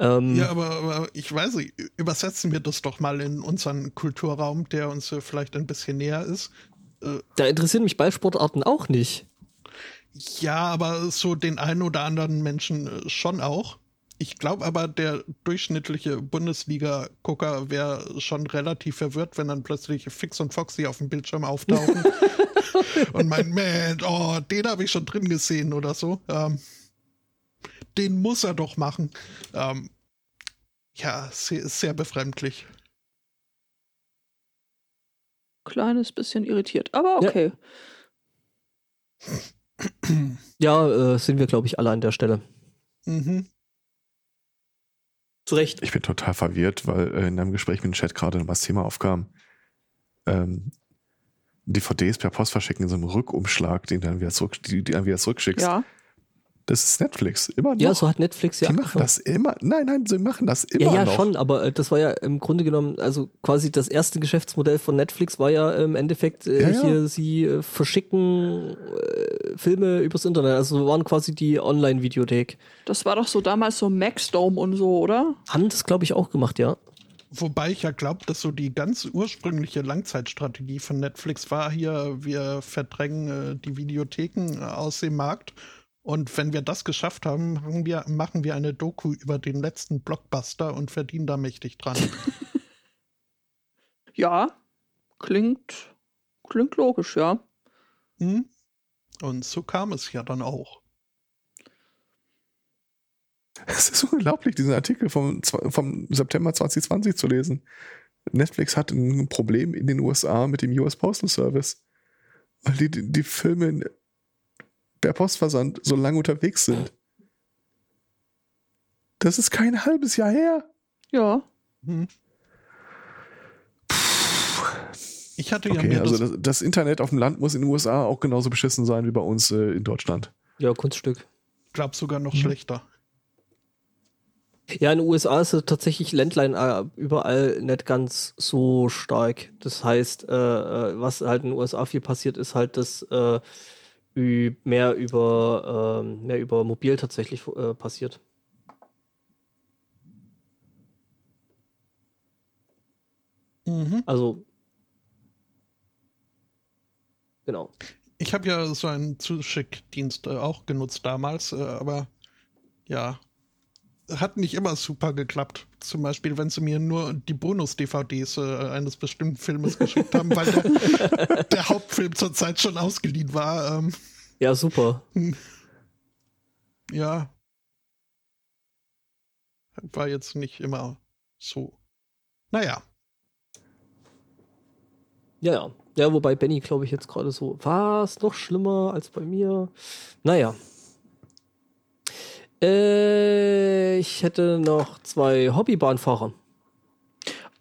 Ähm, Ja, aber, aber ich weiß nicht, übersetzen wir das doch mal in unseren Kulturraum, der uns äh, vielleicht ein bisschen näher ist. Da interessieren mich Ballsportarten auch nicht. Ja, aber so den einen oder anderen Menschen äh, schon auch. Ich glaube aber, der durchschnittliche Bundesliga-Gucker wäre schon relativ verwirrt, wenn dann plötzlich Fix und Foxy auf dem Bildschirm auftauchen *laughs* und mein man, oh, den habe ich schon drin gesehen oder so. Ähm, den muss er doch machen. Ähm, ja, sehr, sehr befremdlich. Kleines bisschen irritiert, aber okay. Ja, äh, sind wir, glaube ich, alle an der Stelle. Mhm. Zu Recht. Ich bin total verwirrt, weil äh, in einem Gespräch mit dem Chat gerade noch das Thema aufkam. Ähm, DVDs per Post verschicken in so einem Rückumschlag, den dann wieder zurück, die, die dann wieder zurückschickst. Ja. Das ist Netflix, immer noch. Ja, so hat Netflix ja. die machen das immer. Nein, nein, sie machen das immer Ja, ja, noch. schon, aber äh, das war ja im Grunde genommen, also quasi das erste Geschäftsmodell von Netflix war ja im Endeffekt äh, Ja, ja. hier, sie äh, verschicken äh, Filme übers Internet, also waren quasi die Online-Videothek. Das war doch so damals so Maxdome und so, oder? Haben das, glaube ich, auch gemacht, ja. Wobei ich ja glaube, dass so die ganz ursprüngliche Langzeitstrategie von Netflix war hier, wir verdrängen äh, die Videotheken äh, aus dem Markt. Und wenn wir das geschafft haben, machen wir, machen wir eine Doku über den letzten Blockbuster und verdienen da mächtig dran. *laughs* Ja. Klingt, klingt logisch, ja. hm? Und so kam es ja dann auch. Es ist unglaublich, diesen Artikel vom, vom September 2020 zu lesen. Netflix hat ein Problem in den USA mit dem US Postal Service. Weil die, die, die Filme in- per Postversand so lange unterwegs sind. Das ist kein halbes Jahr her. Ja. Hm? Ich hatte ja Okay, mir also das, das, Internet auf dem Land muss in den USA auch genauso beschissen sein wie bei uns äh, in Deutschland. Ja, Kunststück. glaub sogar noch Mhm. schlechter. Ja, in den USA ist es tatsächlich Landline äh, überall nicht ganz so stark. Das heißt, äh, äh, was halt in den USA viel passiert, ist halt, dass äh, mehr über ähm, mehr über mobil tatsächlich äh, passiert. Mhm. Also genau. Ich habe ja so einen Zuschickdienst äh, auch genutzt damals, äh, aber ja, hat nicht immer super geklappt. Zum Beispiel, wenn sie mir nur die Bonus-DVDs äh, eines bestimmten Filmes geschickt haben, weil der, *laughs* der Hauptfilm zurzeit schon ausgeliehen war. Ähm, Ja, super. ja, war jetzt nicht immer so. Naja, Ja, ja. Ja, wobei Benny, glaube ich, jetzt gerade so, was noch schlimmer als bei mir. Naja. Äh, ich hätte noch zwei Hobbybahnfahrer.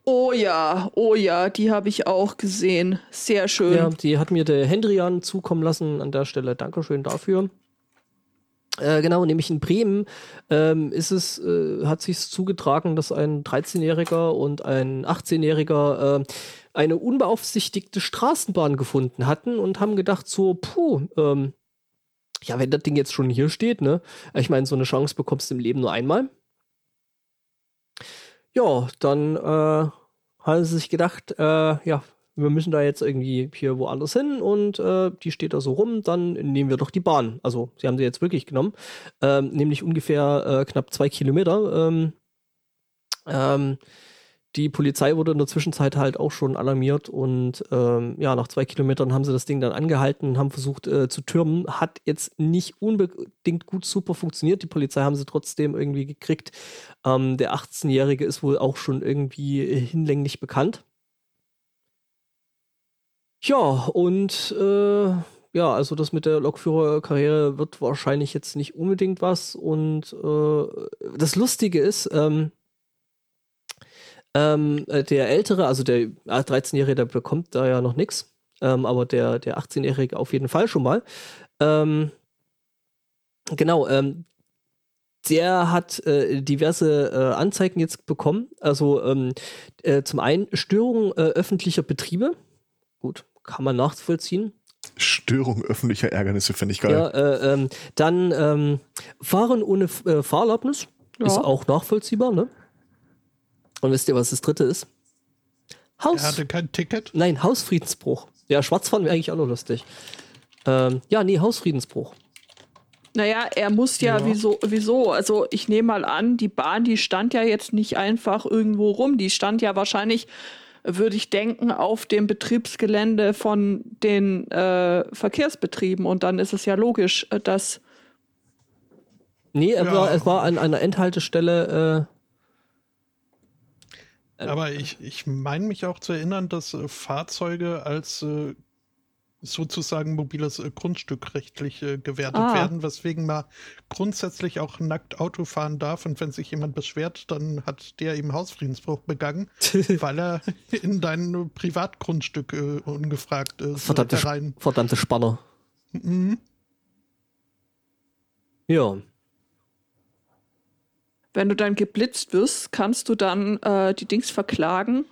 Oh ja, oh ja, die habe ich auch gesehen. Sehr schön. Ja, die hat mir der Hendrian zukommen lassen. An der Stelle Dankeschön dafür. Äh, genau, nämlich in Bremen ähm, ist es, äh, hat sich zugetragen, dass ein 13-Jähriger und ein 18-Jähriger äh, eine unbeaufsichtigte Straßenbahn gefunden hatten und haben gedacht so, puh, ähm, ja, wenn das Ding jetzt schon hier steht, ne? Ich meine, so eine Chance bekommst du im Leben nur einmal. Ja, dann äh, haben sie sich gedacht, äh, ja, wir müssen da jetzt irgendwie hier woanders hin und äh, die steht da so rum, dann nehmen wir doch die Bahn. Also, sie haben sie jetzt wirklich genommen, ähm, nämlich ungefähr äh, knapp zwei Kilometer. Ähm, ähm, die Polizei wurde in der Zwischenzeit halt auch schon alarmiert und ähm, ja, nach zwei Kilometern haben sie das Ding dann angehalten und haben versucht äh, zu türmen. Hat jetzt nicht unbedingt gut super funktioniert. Die Polizei haben sie trotzdem irgendwie gekriegt. Ähm, der 18-Jährige ist wohl auch schon irgendwie äh, hinlänglich bekannt. Ja, und äh, ja, also das mit der Lokführerkarriere wird wahrscheinlich jetzt nicht unbedingt was. Und äh, das Lustige ist, ähm, ähm, äh, der Ältere, also der äh, 13-Jährige, der bekommt da ja noch nichts, ähm, aber der, der 18-Jährige auf jeden Fall schon mal. Ähm, genau, ähm, der hat äh, diverse äh, Anzeigen jetzt bekommen. Also ähm, äh, zum einen Störung äh, öffentlicher Betriebe. Gut, kann man nachvollziehen. Störung öffentlicher Ärgernisse finde ich geil. Ja, äh, ähm, dann ähm, Fahren ohne äh, Fahrerlaubnis Ja. ist auch nachvollziehbar, ne? Und wisst ihr, was das dritte ist? Haus. Er hatte kein Ticket. Nein, Hausfriedensbruch. Ja, Schwarzfahren wäre eigentlich auch noch lustig. Ähm, ja, nee, Hausfriedensbruch. Naja, er muss ja, Ja. Wieso, wieso? Also ich nehme mal an, die Bahn, die stand ja jetzt nicht einfach irgendwo rum. Die stand ja wahrscheinlich, würde ich denken, auf dem Betriebsgelände von den äh, Verkehrsbetrieben. Und dann ist es ja logisch, äh, dass. Nee, er Ja. war, es war an einer Endhaltestelle. Äh, Aber ich, ich meine mich auch zu erinnern, dass äh, Fahrzeuge als äh, sozusagen mobiles äh, Grundstück rechtlich äh, gewertet Ah. werden, weswegen man grundsätzlich auch nackt Auto fahren darf. Und wenn sich jemand beschwert, dann hat der eben Hausfriedensbruch begangen, *laughs* weil er in dein Privatgrundstück äh, ungefragt äh, verdammte, herein. verdammte Spanner. Mhm. Ja. Wenn du dann geblitzt wirst, kannst du dann äh, die Dings verklagen.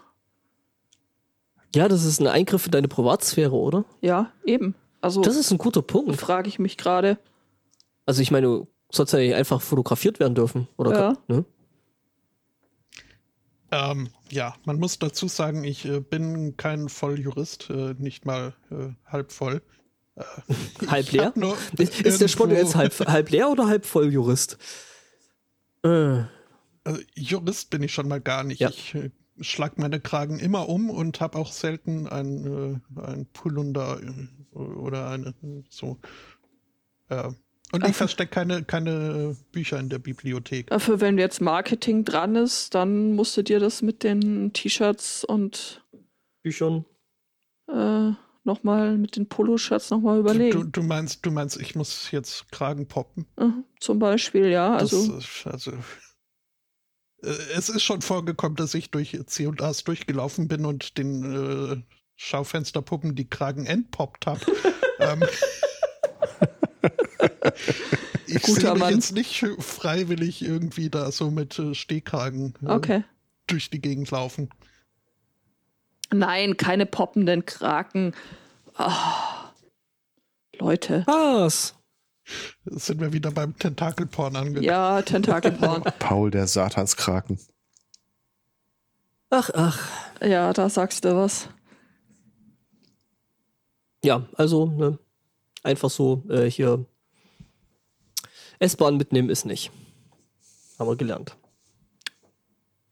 Ja, das ist ein Eingriff in deine Privatsphäre, oder? Ja, eben. Also Das ist ein guter Punkt. frage ich mich gerade. Also ich meine, du sollst ja nicht einfach fotografiert werden dürfen, oder? Ja. Ne? Ähm, ja, man muss dazu sagen, ich äh, bin kein Volljurist, äh, nicht mal äh, halb voll. *laughs* Halb Ich leer? Ist, ist der Sport jetzt halb, halb leer oder halb voll Jurist? Äh, Also Jurist bin ich schon mal gar nicht. Ja. Ich äh, schlag meine Kragen immer um und habe auch selten ein, äh, ein Pulunder äh, oder eine so. Äh, und ich verstecke keine, keine Bücher in der Bibliothek. Dafür, wenn jetzt Marketing dran ist, dann musst du dir das mit den T-Shirts und Büchern. äh, nochmal mit den Poloshirts nochmal Du, überlegen. du meinst, du meinst, ich muss jetzt Kragen poppen? Mhm, zum Beispiel, ja. Das Also, also äh, es ist schon vorgekommen, dass ich durch C&As durchgelaufen bin und den äh, Schaufensterpuppen die Kragen entpoppt habe. *laughs* ähm, *laughs* ich sehe mich Mann. jetzt nicht freiwillig irgendwie da so mit äh, Stehkragen äh, okay. durch die Gegend laufen. Nein, keine poppenden Kraken. Ah. Leute. Was? Jetzt sind wir wieder beim Tentakelporn angekommen. Ja, Tentakelporn. *laughs* Paul der Satanskraken. Ach, ach. ja, da sagst du was. Ja, also ne, einfach so äh, hier S-Bahn mitnehmen ist nicht. Haben wir gelernt.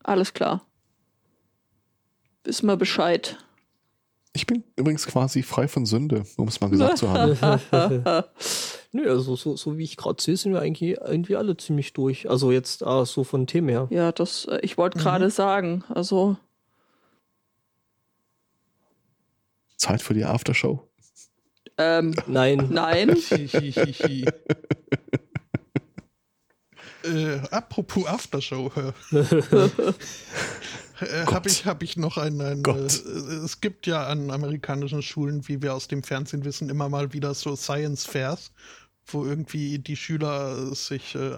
Alles klar. Wissen wir Bescheid. Ich bin übrigens quasi frei von Sünde, um es mal gesagt zu haben. *laughs* Nö, also so, so wie ich gerade sehe, sind wir eigentlich irgendwie alle ziemlich durch. Also jetzt ah, so von Themen her. Ja, das, äh, ich wollte gerade sagen, also, Zeit für die Aftershow. ähm, Nein. nein. *laughs* Äh, apropos Aftershow. *laughs* Äh, Habe ich, hab ich noch ein. ein äh, es gibt ja an amerikanischen Schulen, wie wir aus dem Fernsehen wissen, immer mal wieder so Science Fairs, wo irgendwie die Schüler sich äh,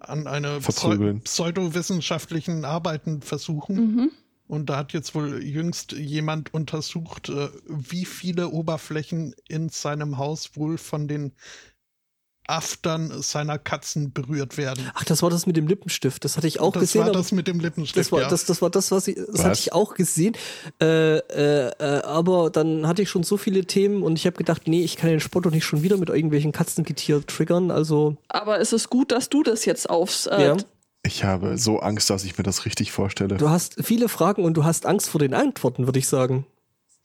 an eine Pseu Verprügeln. pseudowissenschaftlichen Arbeiten versuchen. Mhm. Und da hat jetzt wohl jüngst jemand untersucht, äh, wie viele Oberflächen in seinem Haus wohl von den Aftern seiner Katzen berührt werden. Ach, das war das mit dem Lippenstift. Das hatte ich auch das gesehen. war aber- das mit dem Lippenstift. Das war, ja. das, das war das, was ich, das Was? hatte ich auch gesehen. Äh, äh, äh, aber dann hatte ich schon so viele Themen und ich habe gedacht, nee, ich kann den Sport doch nicht schon wieder mit irgendwelchen Katzengetier triggern. Also, Aber es ist gut, dass du das jetzt aufs. Äh, ja, Ich habe so Angst, dass ich mir das richtig vorstelle. du hast viele Fragen und du hast Angst vor den Antworten, würde ich sagen.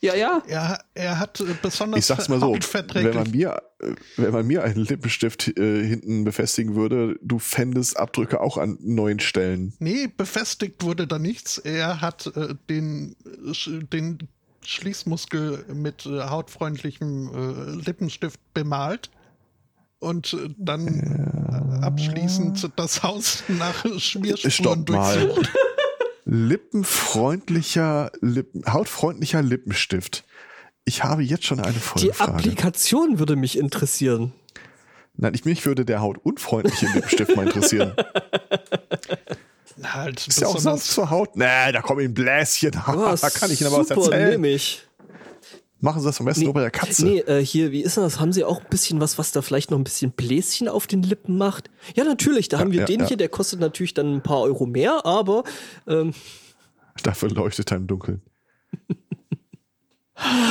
Ja, ja. er, er hat äh, besonders Ich sag's mal so, wenn hautverträglich- man mir, äh, wenn man mir einen Lippenstift äh, hinten befestigen würde, du fändest Abdrücke auch an neuen Stellen. Nee, befestigt wurde da nichts. Er hat äh, den, äh, sch- den Schließmuskel mit äh, hautfreundlichem äh, Lippenstift bemalt und äh, dann äh, abschließend das Haus *laughs* nach Schmierspuren Stopp mal. durchsucht. Lippenfreundlicher, Lippen, hautfreundlicher Lippenstift. Ich habe jetzt schon eine Die Folgefrage. Applikation würde mich interessieren. Nein, ich, mich würde der hautunfreundliche Lippenstift mal interessieren. *laughs* Na, Halt Ist ja auch sonst zur Haut. Nee, da kommen ein Bläschen. *laughs* Oh, da kann ich Ihnen aber was super, erzählen. nehm ich. Machen Sie das am besten nur bei der Katze. Nee, äh, hier, wie ist denn das? Haben Sie auch ein bisschen was, was da vielleicht noch ein bisschen Bläschen auf den Lippen macht? Ja, natürlich, da haben wir ja, den ja. hier, der kostet natürlich dann ein paar Euro mehr, aber ähm, Dafür leuchtet er im Dunkeln. *laughs*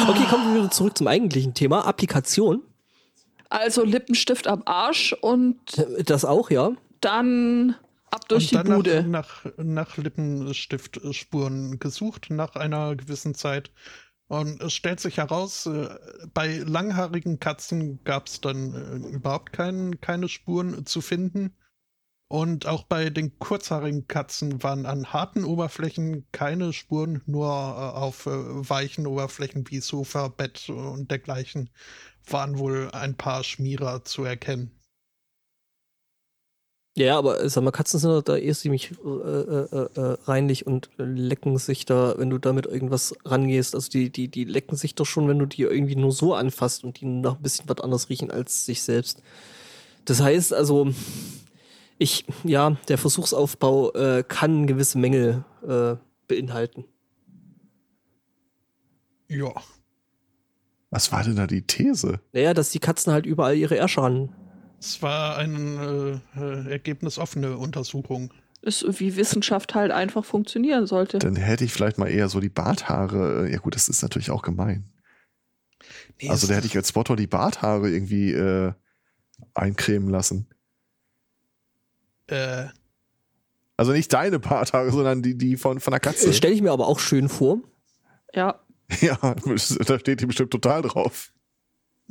okay, kommen wir wieder zurück zum eigentlichen Thema. Applikation. Also Lippenstift am Arsch und Äh, Das auch, ja. dann ab durch und die dann Bude. Nach, nach, nach Lippenstiftspuren gesucht, nach einer gewissen Zeit. Und es stellt sich heraus, äh, bei langhaarigen Katzen gab es dann äh, überhaupt kein, keine Spuren zu finden. Und auch bei den kurzhaarigen Katzen waren an harten Oberflächen keine Spuren, nur äh, auf weichen Oberflächen wie Sofa, Bett und dergleichen waren wohl ein paar Schmierer zu erkennen. Ja, aber äh, sag mal, Katzen sind doch da eh ziemlich äh, äh, äh, reinlich und äh, lecken sich da, wenn du damit irgendwas rangehst. Also die, die, die lecken sich doch schon, wenn du die irgendwie nur so anfasst und die nach ein bisschen was anderes riechen als sich selbst. Das heißt also, ich, ja, der Versuchsaufbau äh, kann gewisse Mängel äh, beinhalten. Ja. Was war denn da die These? Naja, dass die Katzen halt überall ihre Ärsche ran. Es war eine äh, äh, ergebnisoffene Untersuchung. Ist wie Wissenschaft halt einfach funktionieren sollte. Dann hätte ich vielleicht mal eher so die Barthaare. äh, Ja gut, das ist natürlich auch gemein. Nee, Also da hätte ich als Spotter die Barthaare irgendwie äh, eincremen lassen. äh, Also nicht deine Barthaare, sondern die, die von, von der Katze. Äh, Stelle ich mir aber auch schön vor. Ja. *laughs* Ja, da steht die bestimmt total drauf.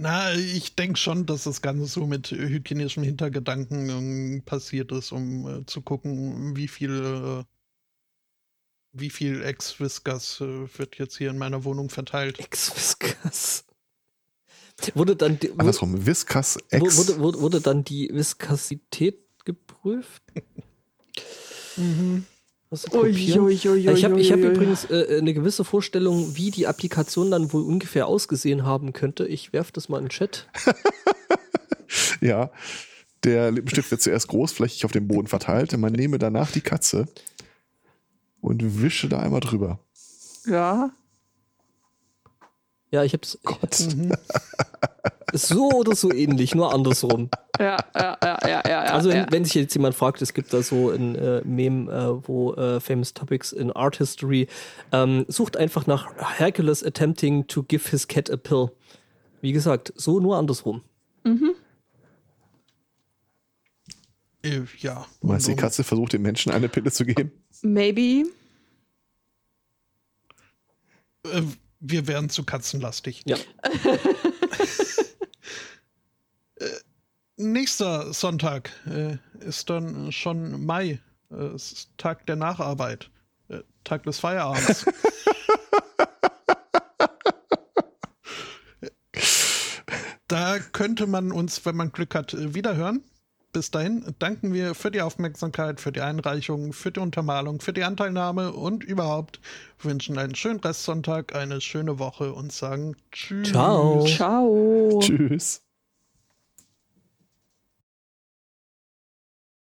Na, ich denke schon, dass das Ganze so mit hygienischem Hintergedanken ähm, passiert ist, um äh, zu gucken, wie viel, äh, wie viel Ex-Viscas äh, wird jetzt hier in meiner Wohnung verteilt. Ex-Viskas. Wurde dann, die- wu- Andersrum, Viscas Ex. wurde, wurde, wurde dann die Viskosität geprüft? Hast *laughs* ich habe ich hab übrigens äh, eine gewisse Vorstellung, wie die Applikation dann wohl ungefähr ausgesehen haben könnte. Ich werfe das mal in den Chat. *laughs* Ja, der Lippenstift wird zuerst großflächig auf dem Boden verteilt. Man nehme danach die Katze und wische da einmal drüber. Ja. Ja, ich habe es Gott. *laughs* so oder so ähnlich, nur andersrum. Ja, ja, ja, ja, ja. Also wenn, ja. wenn sich jetzt jemand fragt, es gibt da so ein äh, Meme, äh, wo äh, Famous Topics in Art History ähm, sucht einfach nach Hercules attempting to give his cat a pill. Wie gesagt, so nur andersrum. Äh, ja. Du meinst, die Katze versucht dem Menschen eine Pille zu geben? Maybe. Äh, wir wären zu katzenlastig. Ja. *laughs* Nächster Sonntag äh, ist dann schon Mai. Äh, ist Tag der Nacharbeit. Äh, Tag des Feierabends. *laughs* da könnte man uns, wenn man Glück hat, äh, wiederhören. Bis dahin danken wir für die Aufmerksamkeit, für die Einreichung, für die Untermalung, für die Anteilnahme und überhaupt wünschen einen schönen Restsonntag, eine schöne Woche und sagen Tschüss. Ciao. Ciao. Tschüss.